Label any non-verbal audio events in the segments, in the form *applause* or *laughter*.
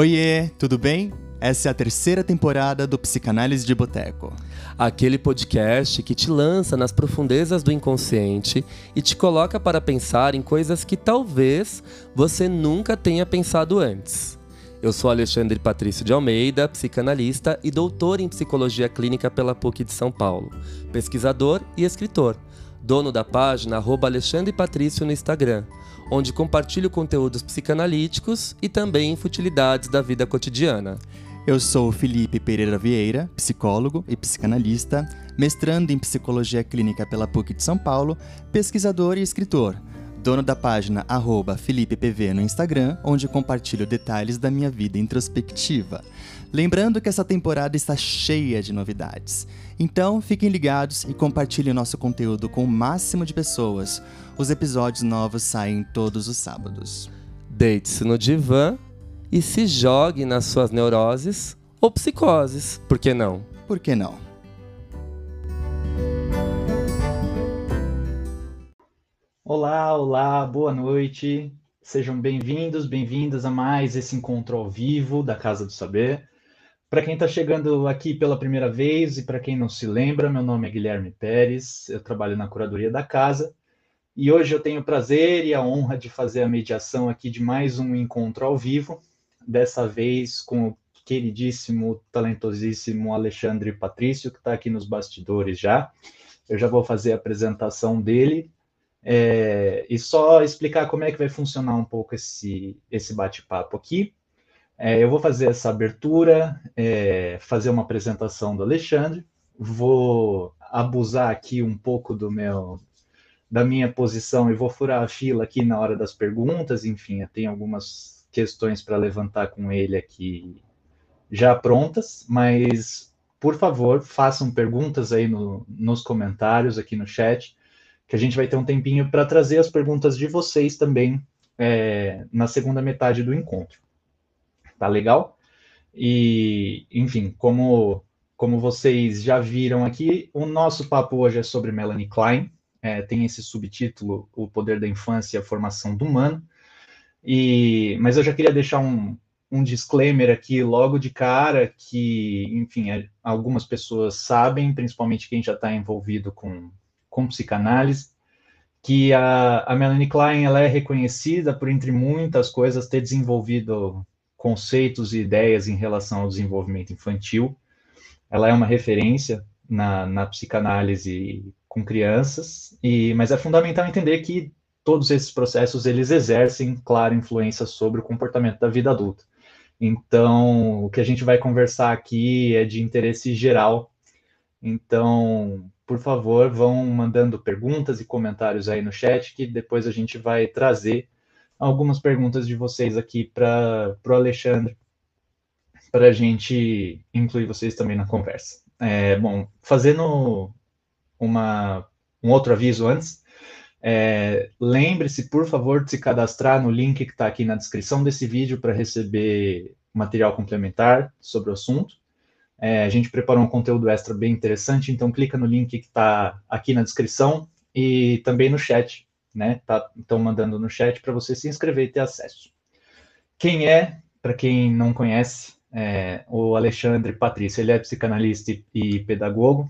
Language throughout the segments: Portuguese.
Oiê, tudo bem? Essa é a terceira temporada do Psicanálise de Boteco. Aquele podcast que te lança nas profundezas do inconsciente e te coloca para pensar em coisas que talvez você nunca tenha pensado antes. Eu sou Alexandre Patrício de Almeida, psicanalista e doutor em psicologia clínica pela PUC de São Paulo, pesquisador e escritor, dono da página Alexandre Patrício no Instagram, onde compartilho conteúdos psicanalíticos e também futilidades da vida cotidiana. Eu sou Felipe Pereira Vieira, psicólogo e psicanalista, mestrando em psicologia clínica pela PUC de São Paulo, pesquisador e escritor, dono da página FelipePV no Instagram, onde compartilho detalhes da minha vida introspectiva. Lembrando que essa temporada está cheia de novidades. Então, fiquem ligados e compartilhem nosso conteúdo com o máximo de pessoas. Os episódios novos saem todos os sábados. Deite-se no divã e se jogue nas suas neuroses ou psicoses. Por que não? Por que não? Olá, olá, boa noite. Sejam bem-vindos, bem-vindas a mais esse encontro ao vivo da Casa do Saber. Para quem está chegando aqui pela primeira vez e para quem não se lembra, meu nome é Guilherme Pérez, eu trabalho na curadoria da casa e hoje eu tenho o prazer e a honra de fazer a mediação aqui de mais um encontro ao vivo dessa vez com o queridíssimo, talentosíssimo Alexandre Patrício, que está aqui nos bastidores já. Eu já vou fazer a apresentação dele é, e só explicar como é que vai funcionar um pouco esse, esse bate-papo aqui. É, eu vou fazer essa abertura, é, fazer uma apresentação do Alexandre, vou abusar aqui um pouco do meu da minha posição e vou furar a fila aqui na hora das perguntas, enfim, eu tenho algumas questões para levantar com ele aqui já prontas, mas por favor, façam perguntas aí no, nos comentários, aqui no chat, que a gente vai ter um tempinho para trazer as perguntas de vocês também é, na segunda metade do encontro. Tá legal? E, enfim, como, como vocês já viram aqui, o nosso papo hoje é sobre Melanie Klein, é, tem esse subtítulo, O Poder da Infância e a Formação do Humano. E, mas eu já queria deixar um, um disclaimer aqui logo de cara que, enfim, é, algumas pessoas sabem, principalmente quem já está envolvido com, com psicanálise, que a, a Melanie Klein ela é reconhecida por, entre muitas coisas, ter desenvolvido conceitos e ideias em relação ao desenvolvimento infantil. Ela é uma referência na, na psicanálise com crianças, e, mas é fundamental entender que todos esses processos eles exercem clara influência sobre o comportamento da vida adulta. Então, o que a gente vai conversar aqui é de interesse geral. Então, por favor, vão mandando perguntas e comentários aí no chat, que depois a gente vai trazer algumas perguntas de vocês aqui para o Alexandre, para a gente incluir vocês também na conversa. É, bom, fazendo uma, um outro aviso antes, é, Lembre-se, por favor, de se cadastrar no link que está aqui na descrição desse vídeo para receber material complementar sobre o assunto. É, a gente preparou um conteúdo extra bem interessante, então clica no link que está aqui na descrição e também no chat, né? Tá, estão mandando no chat para você se inscrever e ter acesso. Quem é, para quem não conhece, é, o Alexandre Patrício, ele é psicanalista e pedagogo,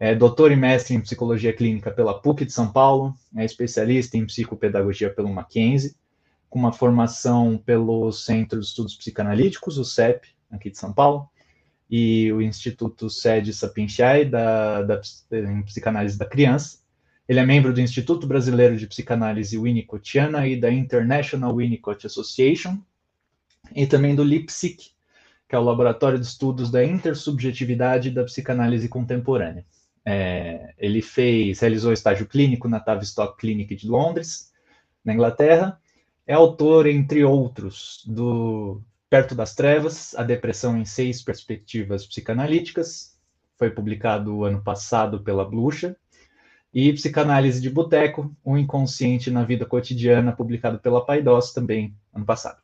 é doutor e mestre em psicologia clínica pela PUC de São Paulo, é especialista em psicopedagogia pelo Mackenzie, com uma formação pelo Centro de Estudos Psicanalíticos, o CEP, aqui de São Paulo, e o Instituto Sede Sapientiae da, da, em Psicanálise da Criança. Ele é membro do Instituto Brasileiro de Psicanálise Winnicottiana e da International Winnicott Association, e também do LIPSIC, que é o Laboratório de Estudos da Intersubjetividade da Psicanálise Contemporânea. É, ele fez, realizou estágio clínico na Tavistock Clinic de Londres, na Inglaterra. É autor, entre outros, do Perto das Trevas, A Depressão em Seis Perspectivas Psicanalíticas, foi publicado ano passado pela Blucha, e Psicanálise de Boteco, O Inconsciente na Vida Cotidiana, publicado pela Paidós também ano passado.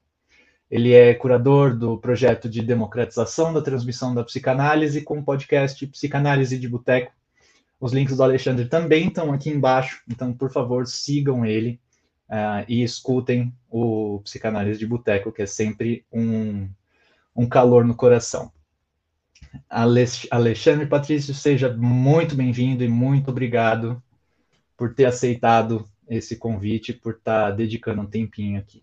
Ele é curador do projeto de democratização da transmissão da psicanálise com o podcast Psicanálise de Boteco, os links do Alexandre também estão aqui embaixo, então, por favor, sigam ele uh, e escutem o Psicanálise de Boteco, que é sempre um, um calor no coração. Alexandre Patrício, seja muito bem-vindo e muito obrigado por ter aceitado esse convite, por estar dedicando um tempinho aqui.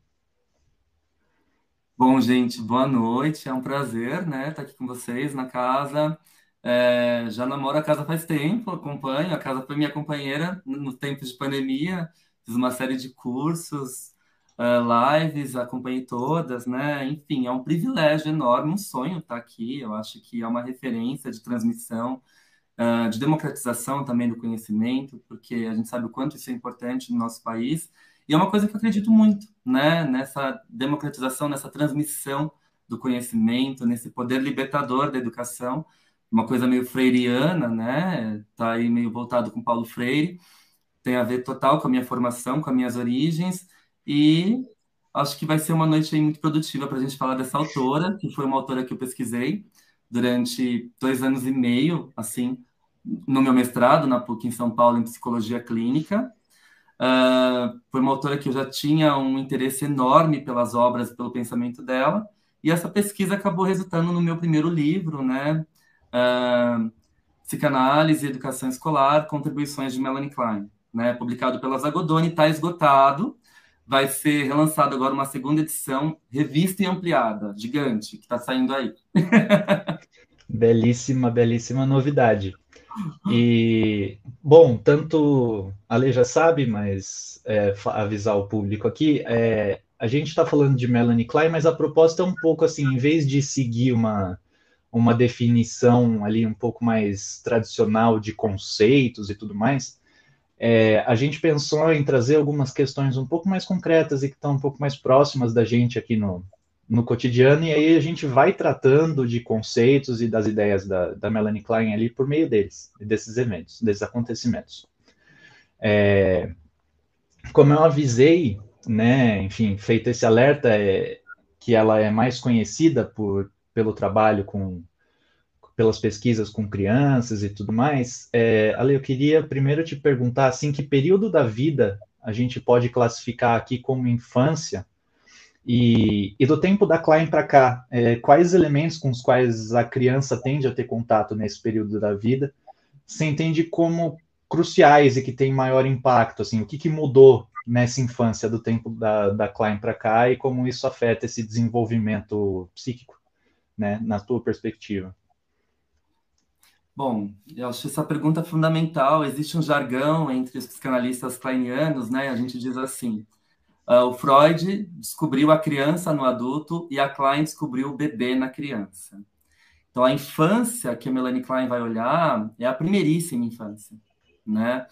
Bom, gente, boa noite. É um prazer, né, estar aqui com vocês na casa. É, já namoro a casa faz tempo, acompanho. A casa foi minha companheira no tempo de pandemia. Fiz uma série de cursos, uh, lives, acompanhei todas, né? Enfim, é um privilégio enorme, um sonho estar aqui. Eu acho que é uma referência de transmissão, uh, de democratização também do conhecimento, porque a gente sabe o quanto isso é importante no nosso país. E é uma coisa que eu acredito muito, né? Nessa democratização, nessa transmissão do conhecimento, nesse poder libertador da educação, uma coisa meio freiriana, né? Tá aí meio voltado com Paulo Freire, tem a ver total com a minha formação, com as minhas origens, e acho que vai ser uma noite muito produtiva para a gente falar dessa autora, que foi uma autora que eu pesquisei durante dois anos e meio, assim, no meu mestrado na PUC em São Paulo em psicologia clínica. Uh, foi uma autora que eu já tinha um interesse enorme pelas obras, pelo pensamento dela, e essa pesquisa acabou resultando no meu primeiro livro, né? Uh, Psicanálise e Educação Escolar, Contribuições de Melanie Klein, né? Publicado pela Zagodoni, está esgotado, vai ser relançado agora uma segunda edição, revista e ampliada, gigante, que está saindo aí. *laughs* belíssima, belíssima novidade. E, bom, tanto a Lei já sabe, mas é, avisar o público aqui, é, a gente está falando de Melanie Klein, mas a proposta é um pouco assim, em vez de seguir uma, uma definição ali um pouco mais tradicional de conceitos e tudo mais, é, a gente pensou em trazer algumas questões um pouco mais concretas e que estão um pouco mais próximas da gente aqui no, no cotidiano, e aí a gente vai tratando de conceitos e das ideias da, da Melanie Klein ali por meio deles, desses eventos, desses acontecimentos. É, como eu avisei, né, enfim, feito esse alerta, é, que ela é mais conhecida por, pelo trabalho com, pelas pesquisas com crianças e tudo mais, é, Ale, eu queria primeiro te perguntar, assim, que período da vida a gente pode classificar aqui como infância, e, e do tempo da Klein para cá, é, quais elementos com os quais a criança tende a ter contato nesse período da vida se entende como cruciais e que tem maior impacto? Assim, o que, que mudou nessa infância do tempo da, da Klein para cá e como isso afeta esse desenvolvimento psíquico, né, na tua perspectiva? Bom, eu acho essa pergunta fundamental. Existe um jargão entre os psicanalistas kleinianos, né? A gente diz assim: Uh, o Freud descobriu a criança no adulto e a Klein descobriu o bebê na criança. Então, a infância que a Melanie Klein vai olhar é a primeiríssima infância, né?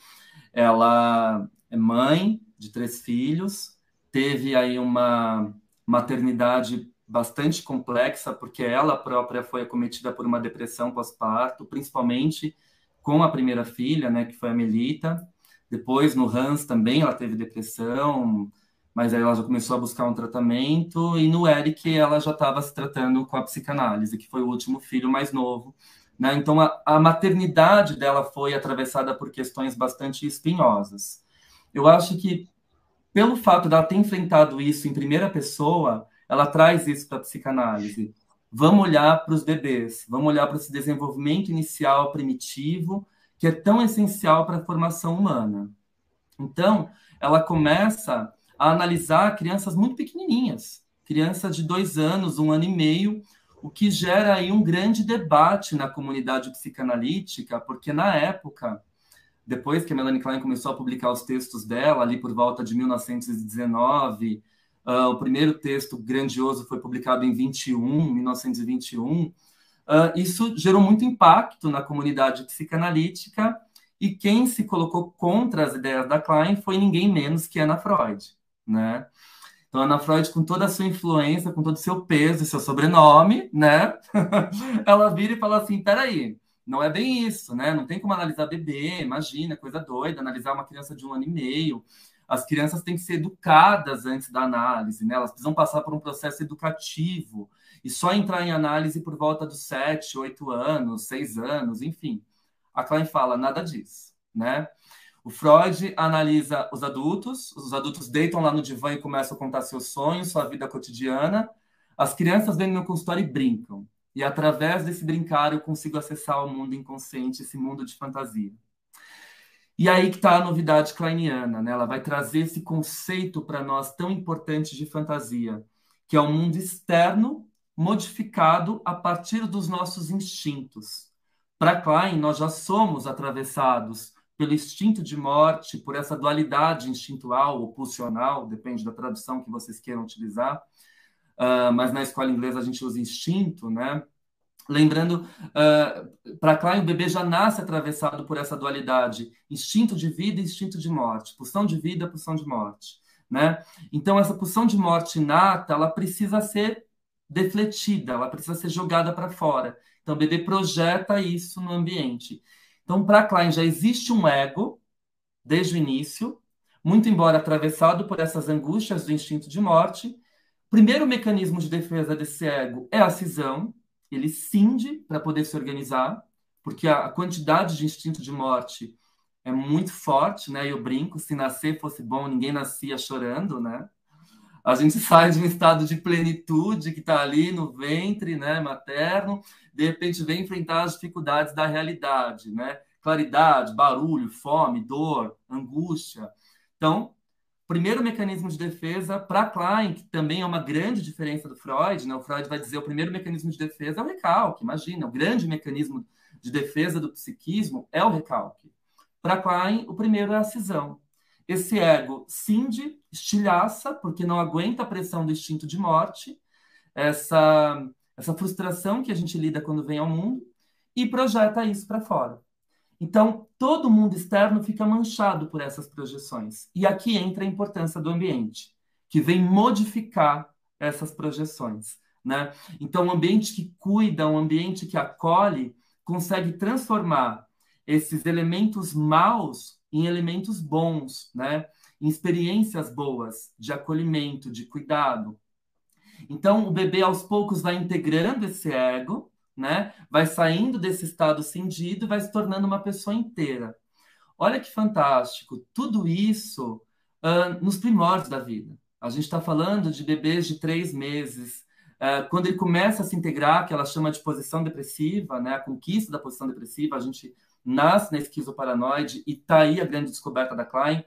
Ela é mãe de três filhos, teve aí uma maternidade bastante complexa, porque ela própria foi acometida por uma depressão pós-parto, principalmente com a primeira filha, né, que foi a Melita. Depois, no Hans também, ela teve depressão, mas aí ela já começou a buscar um tratamento, e no Eric ela já estava se tratando com a psicanálise, que foi o último filho mais novo. Né? Então a, a maternidade dela foi atravessada por questões bastante espinhosas. Eu acho que, pelo fato dela ter enfrentado isso em primeira pessoa, ela traz isso para a psicanálise. Vamos olhar para os bebês, vamos olhar para esse desenvolvimento inicial primitivo, que é tão essencial para a formação humana. Então, ela começa a analisar crianças muito pequenininhas, crianças de dois anos, um ano e meio, o que gera aí um grande debate na comunidade psicanalítica, porque na época, depois que a Melanie Klein começou a publicar os textos dela, ali por volta de 1919, uh, o primeiro texto grandioso foi publicado em 21, 1921, uh, isso gerou muito impacto na comunidade psicanalítica, e quem se colocou contra as ideias da Klein foi ninguém menos que Ana Freud né? Então, Ana Freud, com toda a sua influência, com todo o seu peso e seu sobrenome, né? *laughs* ela vira e fala assim: peraí, não é bem isso, né? Não tem como analisar bebê, imagina, coisa doida, analisar uma criança de um ano e meio. As crianças têm que ser educadas antes da análise, né? Elas precisam passar por um processo educativo e só entrar em análise por volta dos sete, oito anos, seis anos, enfim. A Klein fala nada disso, né? O Freud analisa os adultos, os adultos deitam lá no divã e começam a contar seus sonhos, sua vida cotidiana. As crianças vêm no meu consultório e brincam. E através desse brincar eu consigo acessar o mundo inconsciente, esse mundo de fantasia. E aí que está a novidade kleiniana, né? Ela vai trazer esse conceito para nós tão importante de fantasia, que é um mundo externo modificado a partir dos nossos instintos. Para Klein, nós já somos atravessados pelo instinto de morte, por essa dualidade instintual ou pulsional, depende da tradução que vocês queiram utilizar, uh, mas na escola inglesa a gente usa instinto, né? Lembrando, uh, para Klein, o bebê já nasce atravessado por essa dualidade, instinto de vida e instinto de morte, pulsão de vida, pulsão de morte, né? Então, essa pulsão de morte inata, ela precisa ser defletida, ela precisa ser jogada para fora. Então, o bebê projeta isso no ambiente. Então, para Klein, já existe um ego, desde o início, muito embora atravessado por essas angústias do instinto de morte. O primeiro mecanismo de defesa desse ego é a cisão, ele cinde para poder se organizar, porque a, quantidade de instinto de morte é muito forte, né? Eu brinco, se nascer fosse bom, ninguém nascia chorando, né? A gente *laughs* sai de um estado de plenitude que está ali no ventre, né, materno, de repente vem enfrentar as dificuldades da realidade, né? Claridade, barulho, fome, dor, angústia. Então, primeiro mecanismo de defesa para Klein, que também é uma grande diferença do Freud, né? O Freud vai dizer o primeiro mecanismo de defesa é o recalque. Imagina, o grande mecanismo de defesa do psiquismo é o recalque. Para Klein, o primeiro é a cisão. Esse ego cinde, estilhaça, porque não aguenta a pressão do instinto de morte, essa, essa frustração que a gente lida quando vem ao mundo, e projeta isso para fora. Então, todo mundo externo fica manchado por essas projeções. E aqui entra a importância do ambiente, que vem modificar essas projeções. Né? Então, um ambiente que cuida, um ambiente que acolhe, consegue transformar esses elementos maus em elementos bons, né? em experiências boas de acolhimento, de cuidado. Então, o bebê aos poucos vai integrando esse ego né? Vai saindo desse estado cindido e vai se tornando uma pessoa inteira. Olha que fantástico! Tudo isso uh, nos primórdios da vida. A gente está falando de bebês de três meses. Uh, quando ele começa a se integrar, que ela chama de posição depressiva, né? a conquista da posição depressiva, a gente nasce na esquizoparanoide e está aí a grande descoberta da Klein.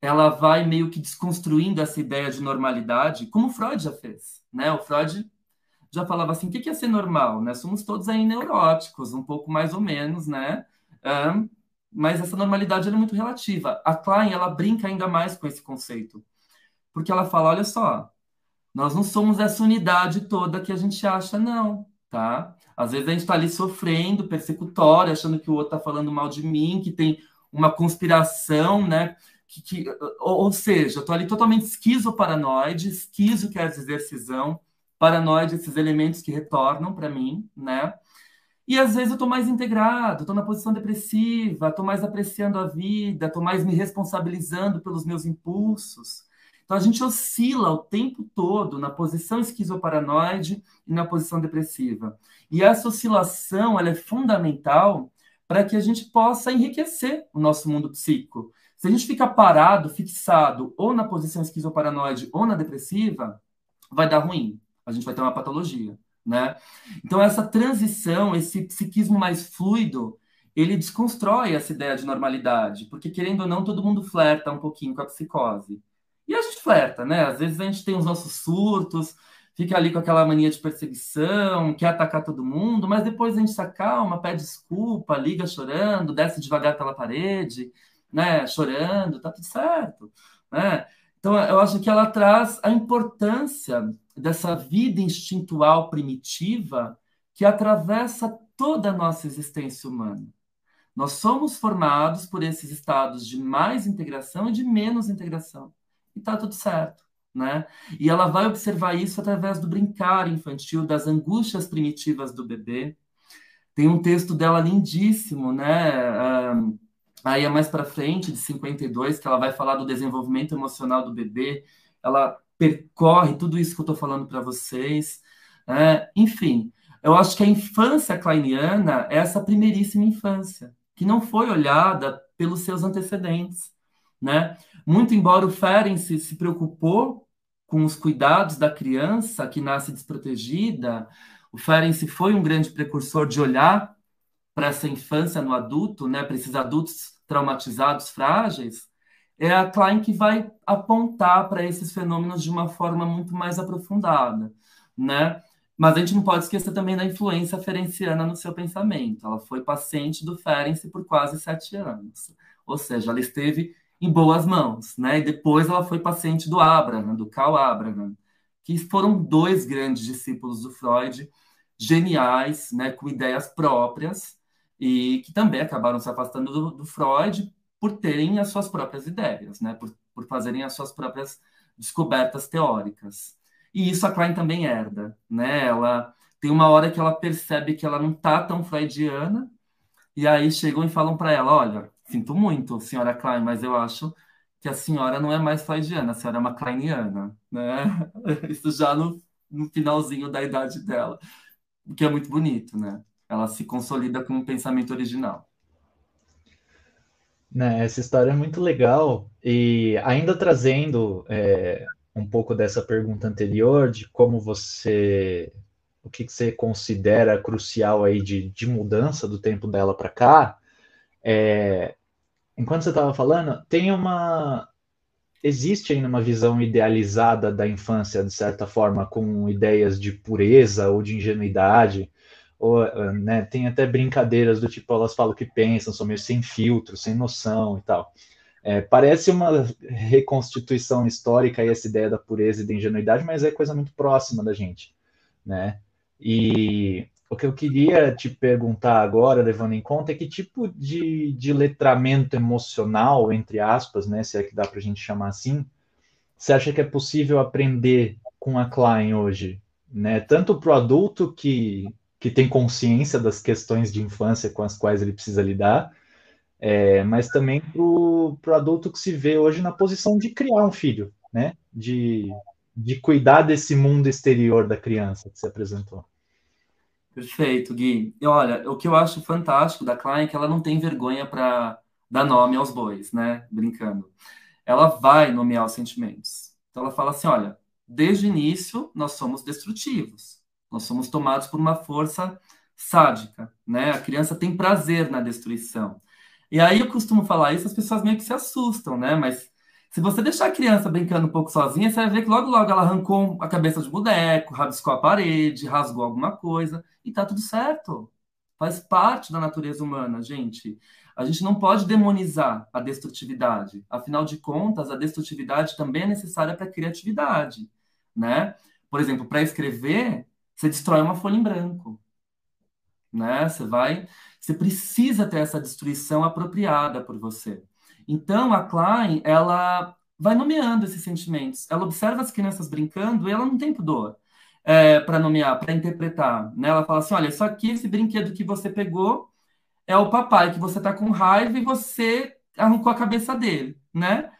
Ela vai meio que desconstruindo essa ideia de normalidade, como Freud já fez. Né? O Freud já falava assim, o que é ser normal, né? Somos todos aí neuróticos, um pouco mais ou menos, né? Um, mas essa normalidade é muito relativa. A Klein, ela brinca ainda mais com esse conceito, porque ela fala, olha só, nós não somos essa unidade toda que a gente acha, não, tá? Às vezes a gente está ali sofrendo, persecutório, achando que o outro está falando mal de mim, que tem uma conspiração, né? Que, que, ou, ou seja, estou ali totalmente esquizoparanoide, esquizo quer dizer cisão, paranoide, esses elementos que retornam para mim, né? E às vezes eu estou mais integrado, estou na posição depressiva, estou mais apreciando a vida, estou mais me responsabilizando pelos meus impulsos. Então a gente oscila o tempo todo na posição esquizoparanoide e na posição depressiva. E essa oscilação ela é fundamental para que a gente possa enriquecer o nosso mundo psíquico. Se a gente fica parado, fixado, ou na posição esquizoparanoide ou na depressiva, vai dar ruim a gente vai ter uma patologia, né? Então essa transição, esse psiquismo mais fluido, ele desconstrói essa ideia de normalidade, porque querendo ou não, todo mundo flerta um pouquinho com a psicose. E a gente flerta, né? Às vezes a gente tem os nossos surtos, fica ali com aquela mania de perseguição, quer atacar todo mundo, mas depois a gente se acalma, pede desculpa, liga chorando, desce devagar pela parede, né? Chorando, tá tudo certo, né? Então, eu acho que ela traz a importância dessa vida instintual primitiva que atravessa toda a nossa existência humana. Nós somos formados por esses estados de mais integração e de menos integração. E está tudo certo. Né? E ela vai observar isso através do brincar infantil, das angústias primitivas do bebê. Tem um texto dela lindíssimo, né? Um, Aí é mais para frente, de 52, que ela vai falar do desenvolvimento emocional do bebê. Ela percorre tudo isso que eu estou falando para vocês. É, enfim, eu acho que a infância kleiniana é essa primeiríssima infância, que não foi olhada pelos seus antecedentes. Né? Muito embora o Ferenc se preocupou com os cuidados da criança que nasce desprotegida, o Ferenc foi um grande precursor de olhar para essa infância no adulto, né, para esses adultos traumatizados, frágeis, é a Klein que vai apontar para esses fenômenos de uma forma muito mais aprofundada, né? Mas a gente não pode esquecer também da influência ferenciana no seu pensamento. Ela foi paciente do Ferenc por quase sete anos. Ou seja, ela esteve em boas mãos, né? E depois ela foi paciente do Abraham, do Karl Abraham, que foram dois grandes discípulos do Freud, geniais, né, com ideias próprias e que também acabaram se afastando do, do Freud por terem as suas próprias ideias, né, por, por fazerem as suas próprias descobertas teóricas. E isso a Klein também herda, né? Ela tem uma hora que ela percebe que ela não tá tão freudiana, e aí chegam e falam para ela: olha, sinto muito, senhora Klein, mas eu acho que a senhora não é mais freudiana, a senhora é uma kleiniana, né? *laughs* Isso já no, no finalzinho da idade dela, o que é muito bonito, né? Ela se consolida com um pensamento original. Né, essa história é muito legal. E ainda trazendo é, um pouco dessa pergunta anterior de como você, o que, que você considera crucial aí de, de mudança do tempo dela para cá, é, enquanto você estava falando, tem uma, existe ainda uma visão idealizada da infância, de certa forma, com ideias de pureza ou de ingenuidade, ou, né, tem até brincadeiras do tipo, elas falam que pensam, são meio sem filtro, sem noção e tal. É, parece uma reconstituição histórica essa ideia da pureza e da ingenuidade, mas é coisa muito próxima da gente, né? E o que eu queria te perguntar agora, levando em conta, é que tipo de, de letramento emocional, entre aspas, né, se é que dá para a gente chamar assim, você acha que é possível aprender com a Klein hoje? Né? Tanto para o adulto que, que tem consciência das questões de infância com as quais ele precisa lidar, é, mas também para o adulto que se vê hoje na posição de criar um filho, né? De, de cuidar desse mundo exterior da criança que você apresentou. Perfeito, Gui. E olha, o que eu acho fantástico da Klein é que ela não tem vergonha para dar nome aos bois, né? Brincando. Ela vai nomear os sentimentos. Então ela fala assim: olha, desde o início nós somos destrutivos. Nós somos tomados por uma força sádica, né? A criança tem prazer na destruição. E aí eu costumo falar isso, as pessoas meio que se assustam, né? Mas se você deixar a criança brincando um pouco sozinha, você vai ver que logo logo ela arrancou a cabeça de boneco, rabiscou a parede, rasgou alguma coisa, e tá tudo certo. Faz parte da natureza humana, gente. A gente não pode demonizar a destrutividade. Afinal de contas, a destrutividade também é necessária para a criatividade, né? Por exemplo, para escrever, você destrói uma folha em branco, né? Você vai você precisa ter essa destruição apropriada por você. Então, a Klein, ela vai nomeando esses sentimentos. Ela observa as crianças brincando e ela não tem pudor é, para nomear, para interpretar. Né? Ela fala assim: olha, isso aqui, esse brinquedo que você pegou, é o papai que você está com raiva e você arrancou a cabeça dele, né?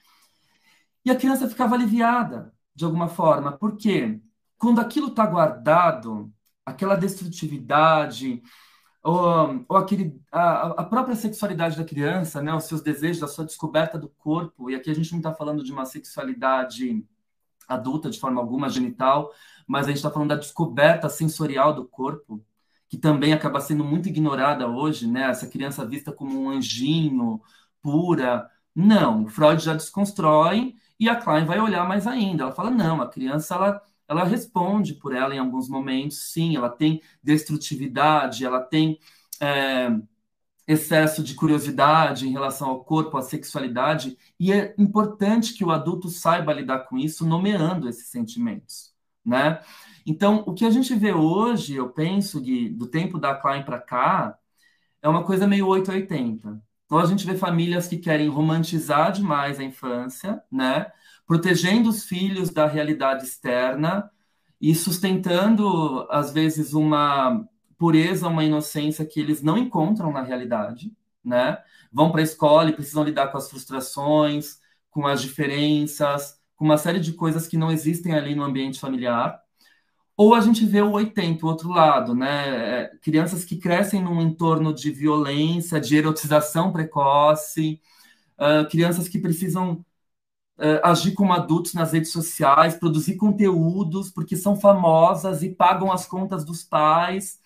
E a criança ficava aliviada, de alguma forma, porque quando aquilo está guardado, aquela destrutividade, ou, ou aquele, a, a, própria sexualidade da criança, né, os seus desejos, a sua descoberta do corpo, e aqui a gente não está falando de uma sexualidade adulta de forma alguma, genital, mas a gente está falando da descoberta sensorial do corpo, que também acaba sendo muito ignorada hoje, né? Essa criança vista como um anjinho, pura. Não, Freud já desconstrói e a Klein vai olhar mais ainda. Ela fala: não, a criança ela ela responde por ela em alguns momentos, sim, ela tem destrutividade, ela tem é, excesso de curiosidade em relação ao corpo, à sexualidade, e é importante que o adulto saiba lidar com isso, nomeando esses sentimentos, né? Então, o que a gente vê hoje, eu penso, Gui, do tempo da Klein para cá, é uma coisa meio 880. Então, a gente vê famílias que querem romantizar demais a infância, né? Protegendo os filhos da realidade externa e sustentando, às vezes, uma pureza, uma inocência que eles não encontram na realidade, né? Vão para a escola e precisam lidar com as frustrações, com as diferenças, com uma série de coisas que não existem ali no ambiente familiar. Ou a gente vê o 80, o outro lado, né? É, crianças que crescem num entorno de violência, de erotização precoce, uh, crianças que precisam agir como adultos nas redes sociais, produzir conteúdos, porque são famosas e pagam as contas dos pais.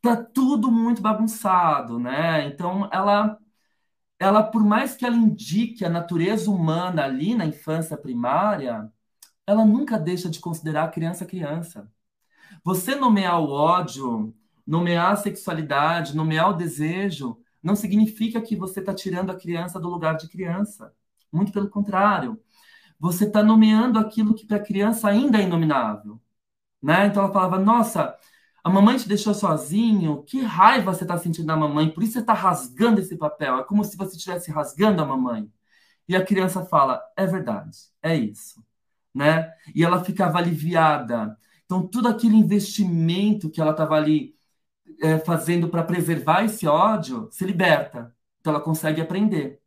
Tá tudo muito bagunçado, né? Então, ela, ela, por mais que ela indique a natureza humana ali na infância primária, ela nunca deixa de considerar a criança criança. Você nomear o ódio, nomear a sexualidade, nomear o desejo, não significa que você está tirando a criança do lugar de criança. Muito pelo contrário. Você está nomeando aquilo que para a criança ainda é inominável. Né? Então ela falava: Nossa, a mamãe te deixou sozinho, que raiva você está sentindo da mamãe, por isso você está rasgando esse papel. É como se você estivesse rasgando a mamãe. E a criança fala: É verdade, é isso. Né? E ela ficava aliviada. Então, tudo aquele investimento que ela estava ali é, fazendo para preservar esse ódio se liberta. Então, ela consegue aprender.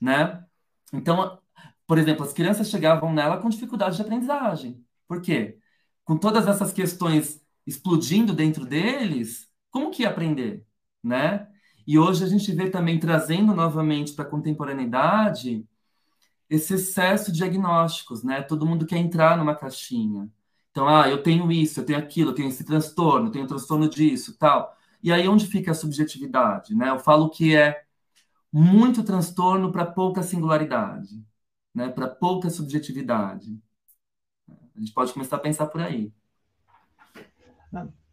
Né? Então, por exemplo, as crianças chegavam nela com dificuldade de aprendizagem. Por quê? Com todas essas questões explodindo dentro deles, como que ia aprender, né? E hoje a gente vê também trazendo novamente para a contemporaneidade esse excesso de diagnósticos, né? Todo mundo quer entrar numa caixinha. Então, ah, eu tenho isso, eu tenho aquilo, eu tenho esse transtorno, eu tenho transtorno disso, tal. E aí onde fica a subjetividade, né? Eu falo que é muito transtorno para pouca singularidade, né? Para pouca subjetividade. A gente pode começar a pensar por aí.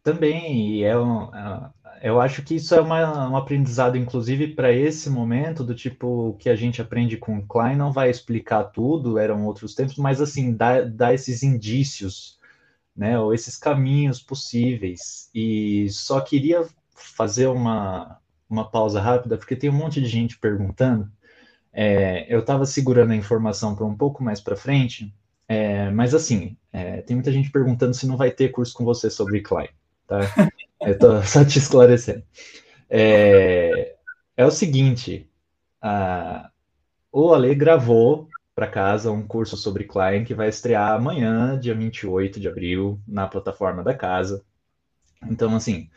Também, é um, é, eu acho que isso é uma, um aprendizado, inclusive, para esse momento, do tipo que a gente aprende com Klein, não vai explicar tudo, eram outros tempos, mas assim, dá, dá esses indícios, né, ou esses caminhos possíveis. E só queria fazer uma, uma pausa rápida, porque tem um monte de gente perguntando. É, eu estava segurando a informação para um pouco mais para frente, é, mas assim, é, tem muita gente perguntando se não vai ter curso com você sobre Klein tá? *laughs* Eu tô só te esclarecendo. É, é o seguinte, a, o Ale gravou para casa um curso sobre Klein que vai estrear amanhã, dia 28 de abril, na plataforma da casa. Então, assim,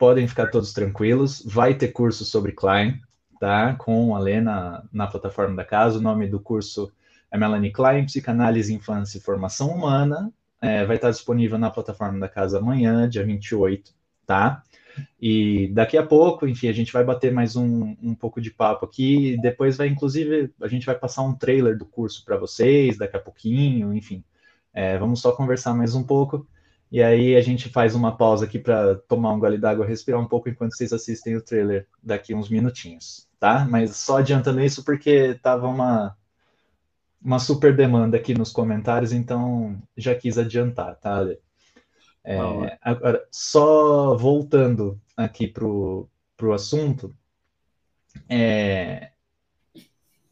podem ficar todos tranquilos. Vai ter curso sobre Klein, tá? Com a Lena na plataforma da casa. O nome do curso é Melanie Klein, Psicanálise, Infância e Formação Humana é, vai estar disponível na plataforma da casa amanhã, dia 28, tá? E daqui a pouco, enfim, a gente vai bater mais um, um pouco de papo aqui. Depois vai, inclusive, a gente vai passar um trailer do curso para vocês daqui a pouquinho, enfim. É, vamos só conversar mais um pouco. E aí a gente faz uma pausa aqui para tomar um gole d'água, respirar um pouco enquanto vocês assistem o trailer daqui uns minutinhos, tá? Mas só adiantando isso porque tava uma uma super demanda aqui nos comentários, então já quis adiantar, tá? É, agora, só voltando aqui para o assunto, é,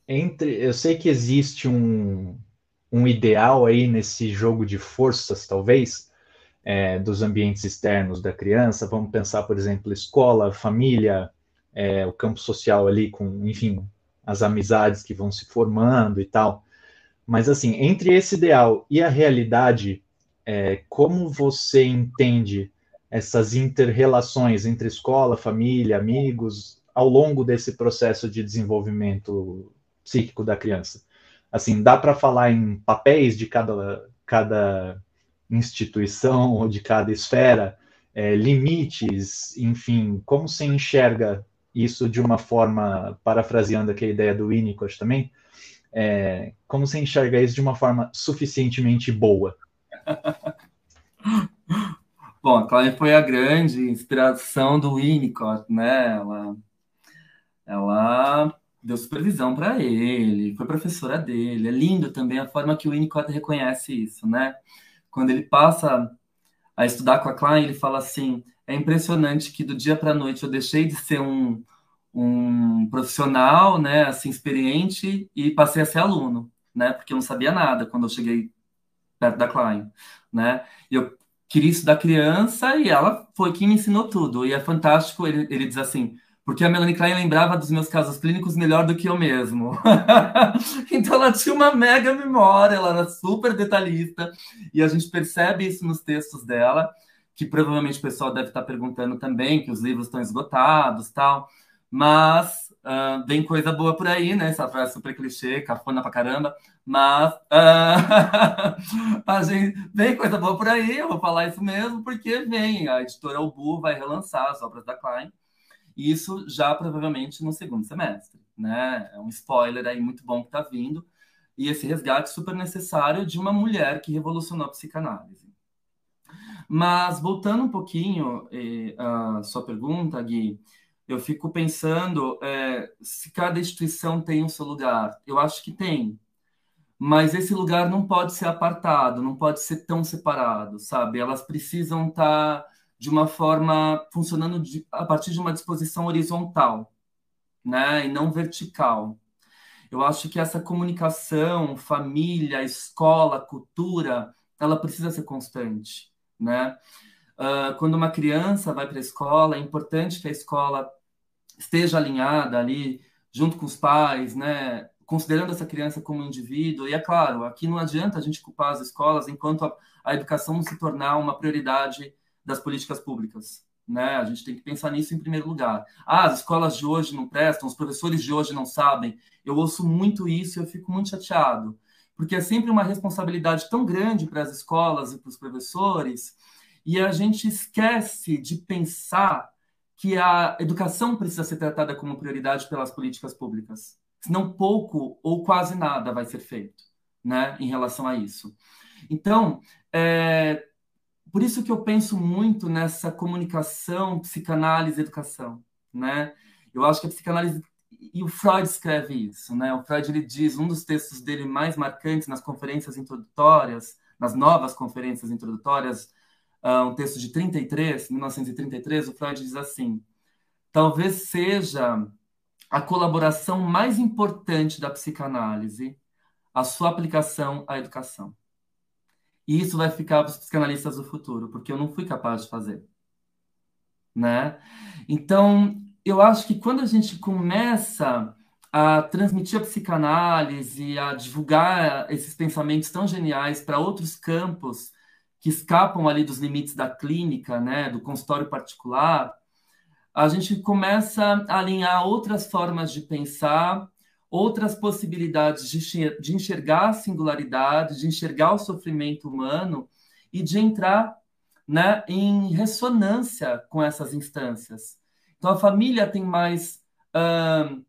entre, eu sei que existe um, um ideal aí nesse jogo de forças, talvez, é, dos ambientes externos da criança. Vamos pensar, por exemplo, escola, família, é, o campo social ali, com, enfim, as amizades que vão se formando e tal. Mas, assim, entre esse ideal e a realidade, é, como você entende essas interrelações entre escola, família, amigos, ao longo desse processo de desenvolvimento psíquico da criança? Assim, dá para falar em papéis de cada, cada instituição ou de cada esfera, é, limites, enfim, como você enxerga isso de uma forma, parafraseando aqui a ideia do Winnicott também, é, como você enxerga isso de uma forma suficientemente boa? *laughs* Bom, a Cláudia foi a grande inspiração do Winnicott, né? Ela, ela deu supervisão para ele, foi professora dele. É lindo também a forma que o Winnicott reconhece isso, né? Quando ele passa a estudar com a Klein, ele fala assim: é impressionante que do dia para a noite eu deixei de ser um, um profissional, né, assim, experiente e passei a ser aluno, né, porque eu não sabia nada quando eu cheguei perto da Klein, né, e eu queria estudar criança e ela foi quem me ensinou tudo, e é fantástico, ele, ele diz assim, porque a Melanie Klein lembrava dos meus casos clínicos melhor do que eu mesmo. *laughs* então ela tinha uma mega memória, ela era super detalhista, e a gente percebe isso nos textos dela, que provavelmente o pessoal deve estar perguntando também, que os livros estão esgotados, tal, mas uh, vem coisa boa por aí, né? Essa frase super clichê, cafona pra caramba, mas uh, *laughs* a gente, vem coisa boa por aí, eu vou falar isso mesmo, porque vem, a editora Ubu vai relançar as obras da Klein, isso já provavelmente no segundo semestre, né? É um spoiler aí muito bom que tá vindo, e esse resgate super necessário de uma mulher que revolucionou a psicanálise. Mas voltando um pouquinho à sua pergunta, Gui, eu fico pensando é, se cada instituição tem o seu lugar. Eu acho que tem, mas esse lugar não pode ser apartado, não pode ser tão separado, sabe? Elas precisam estar tá de uma forma funcionando de, a partir de uma disposição horizontal, né, e não vertical. Eu acho que essa comunicação, família, escola, cultura, ela precisa ser constante né? Uh, quando uma criança vai para a escola, é importante que a escola esteja alinhada ali, junto com os pais, né? Considerando essa criança como um indivíduo. E é claro, aqui não adianta a gente culpar as escolas enquanto a, a educação não se tornar uma prioridade das políticas públicas. Né? A gente tem que pensar nisso em primeiro lugar. Ah, as escolas de hoje não prestam, os professores de hoje não sabem. Eu ouço muito isso e eu fico muito chateado porque é sempre uma responsabilidade tão grande para as escolas e para os professores, e a gente esquece de pensar que a educação precisa ser tratada como prioridade pelas políticas públicas. Senão pouco ou quase nada vai ser feito né, em relação a isso. Então, é, por isso que eu penso muito nessa comunicação, psicanálise, educação. Né? Eu acho que a psicanálise e o Freud escreve isso, né? O Freud ele diz um dos textos dele mais marcantes nas conferências introdutórias, nas novas conferências introdutórias, uh, um texto de 33, 1933, o Freud diz assim: talvez seja a colaboração mais importante da psicanálise a sua aplicação à educação. E isso vai ficar para os psicanalistas do futuro, porque eu não fui capaz de fazer. Né? Então, eu acho que quando a gente começa a transmitir a psicanálise, a divulgar esses pensamentos tão geniais para outros campos que escapam ali dos limites da clínica, né, do consultório particular, a gente começa a alinhar outras formas de pensar, outras possibilidades de enxergar a singularidade, de enxergar o sofrimento humano e de entrar né, em ressonância com essas instâncias. Então, a família tem mais uh,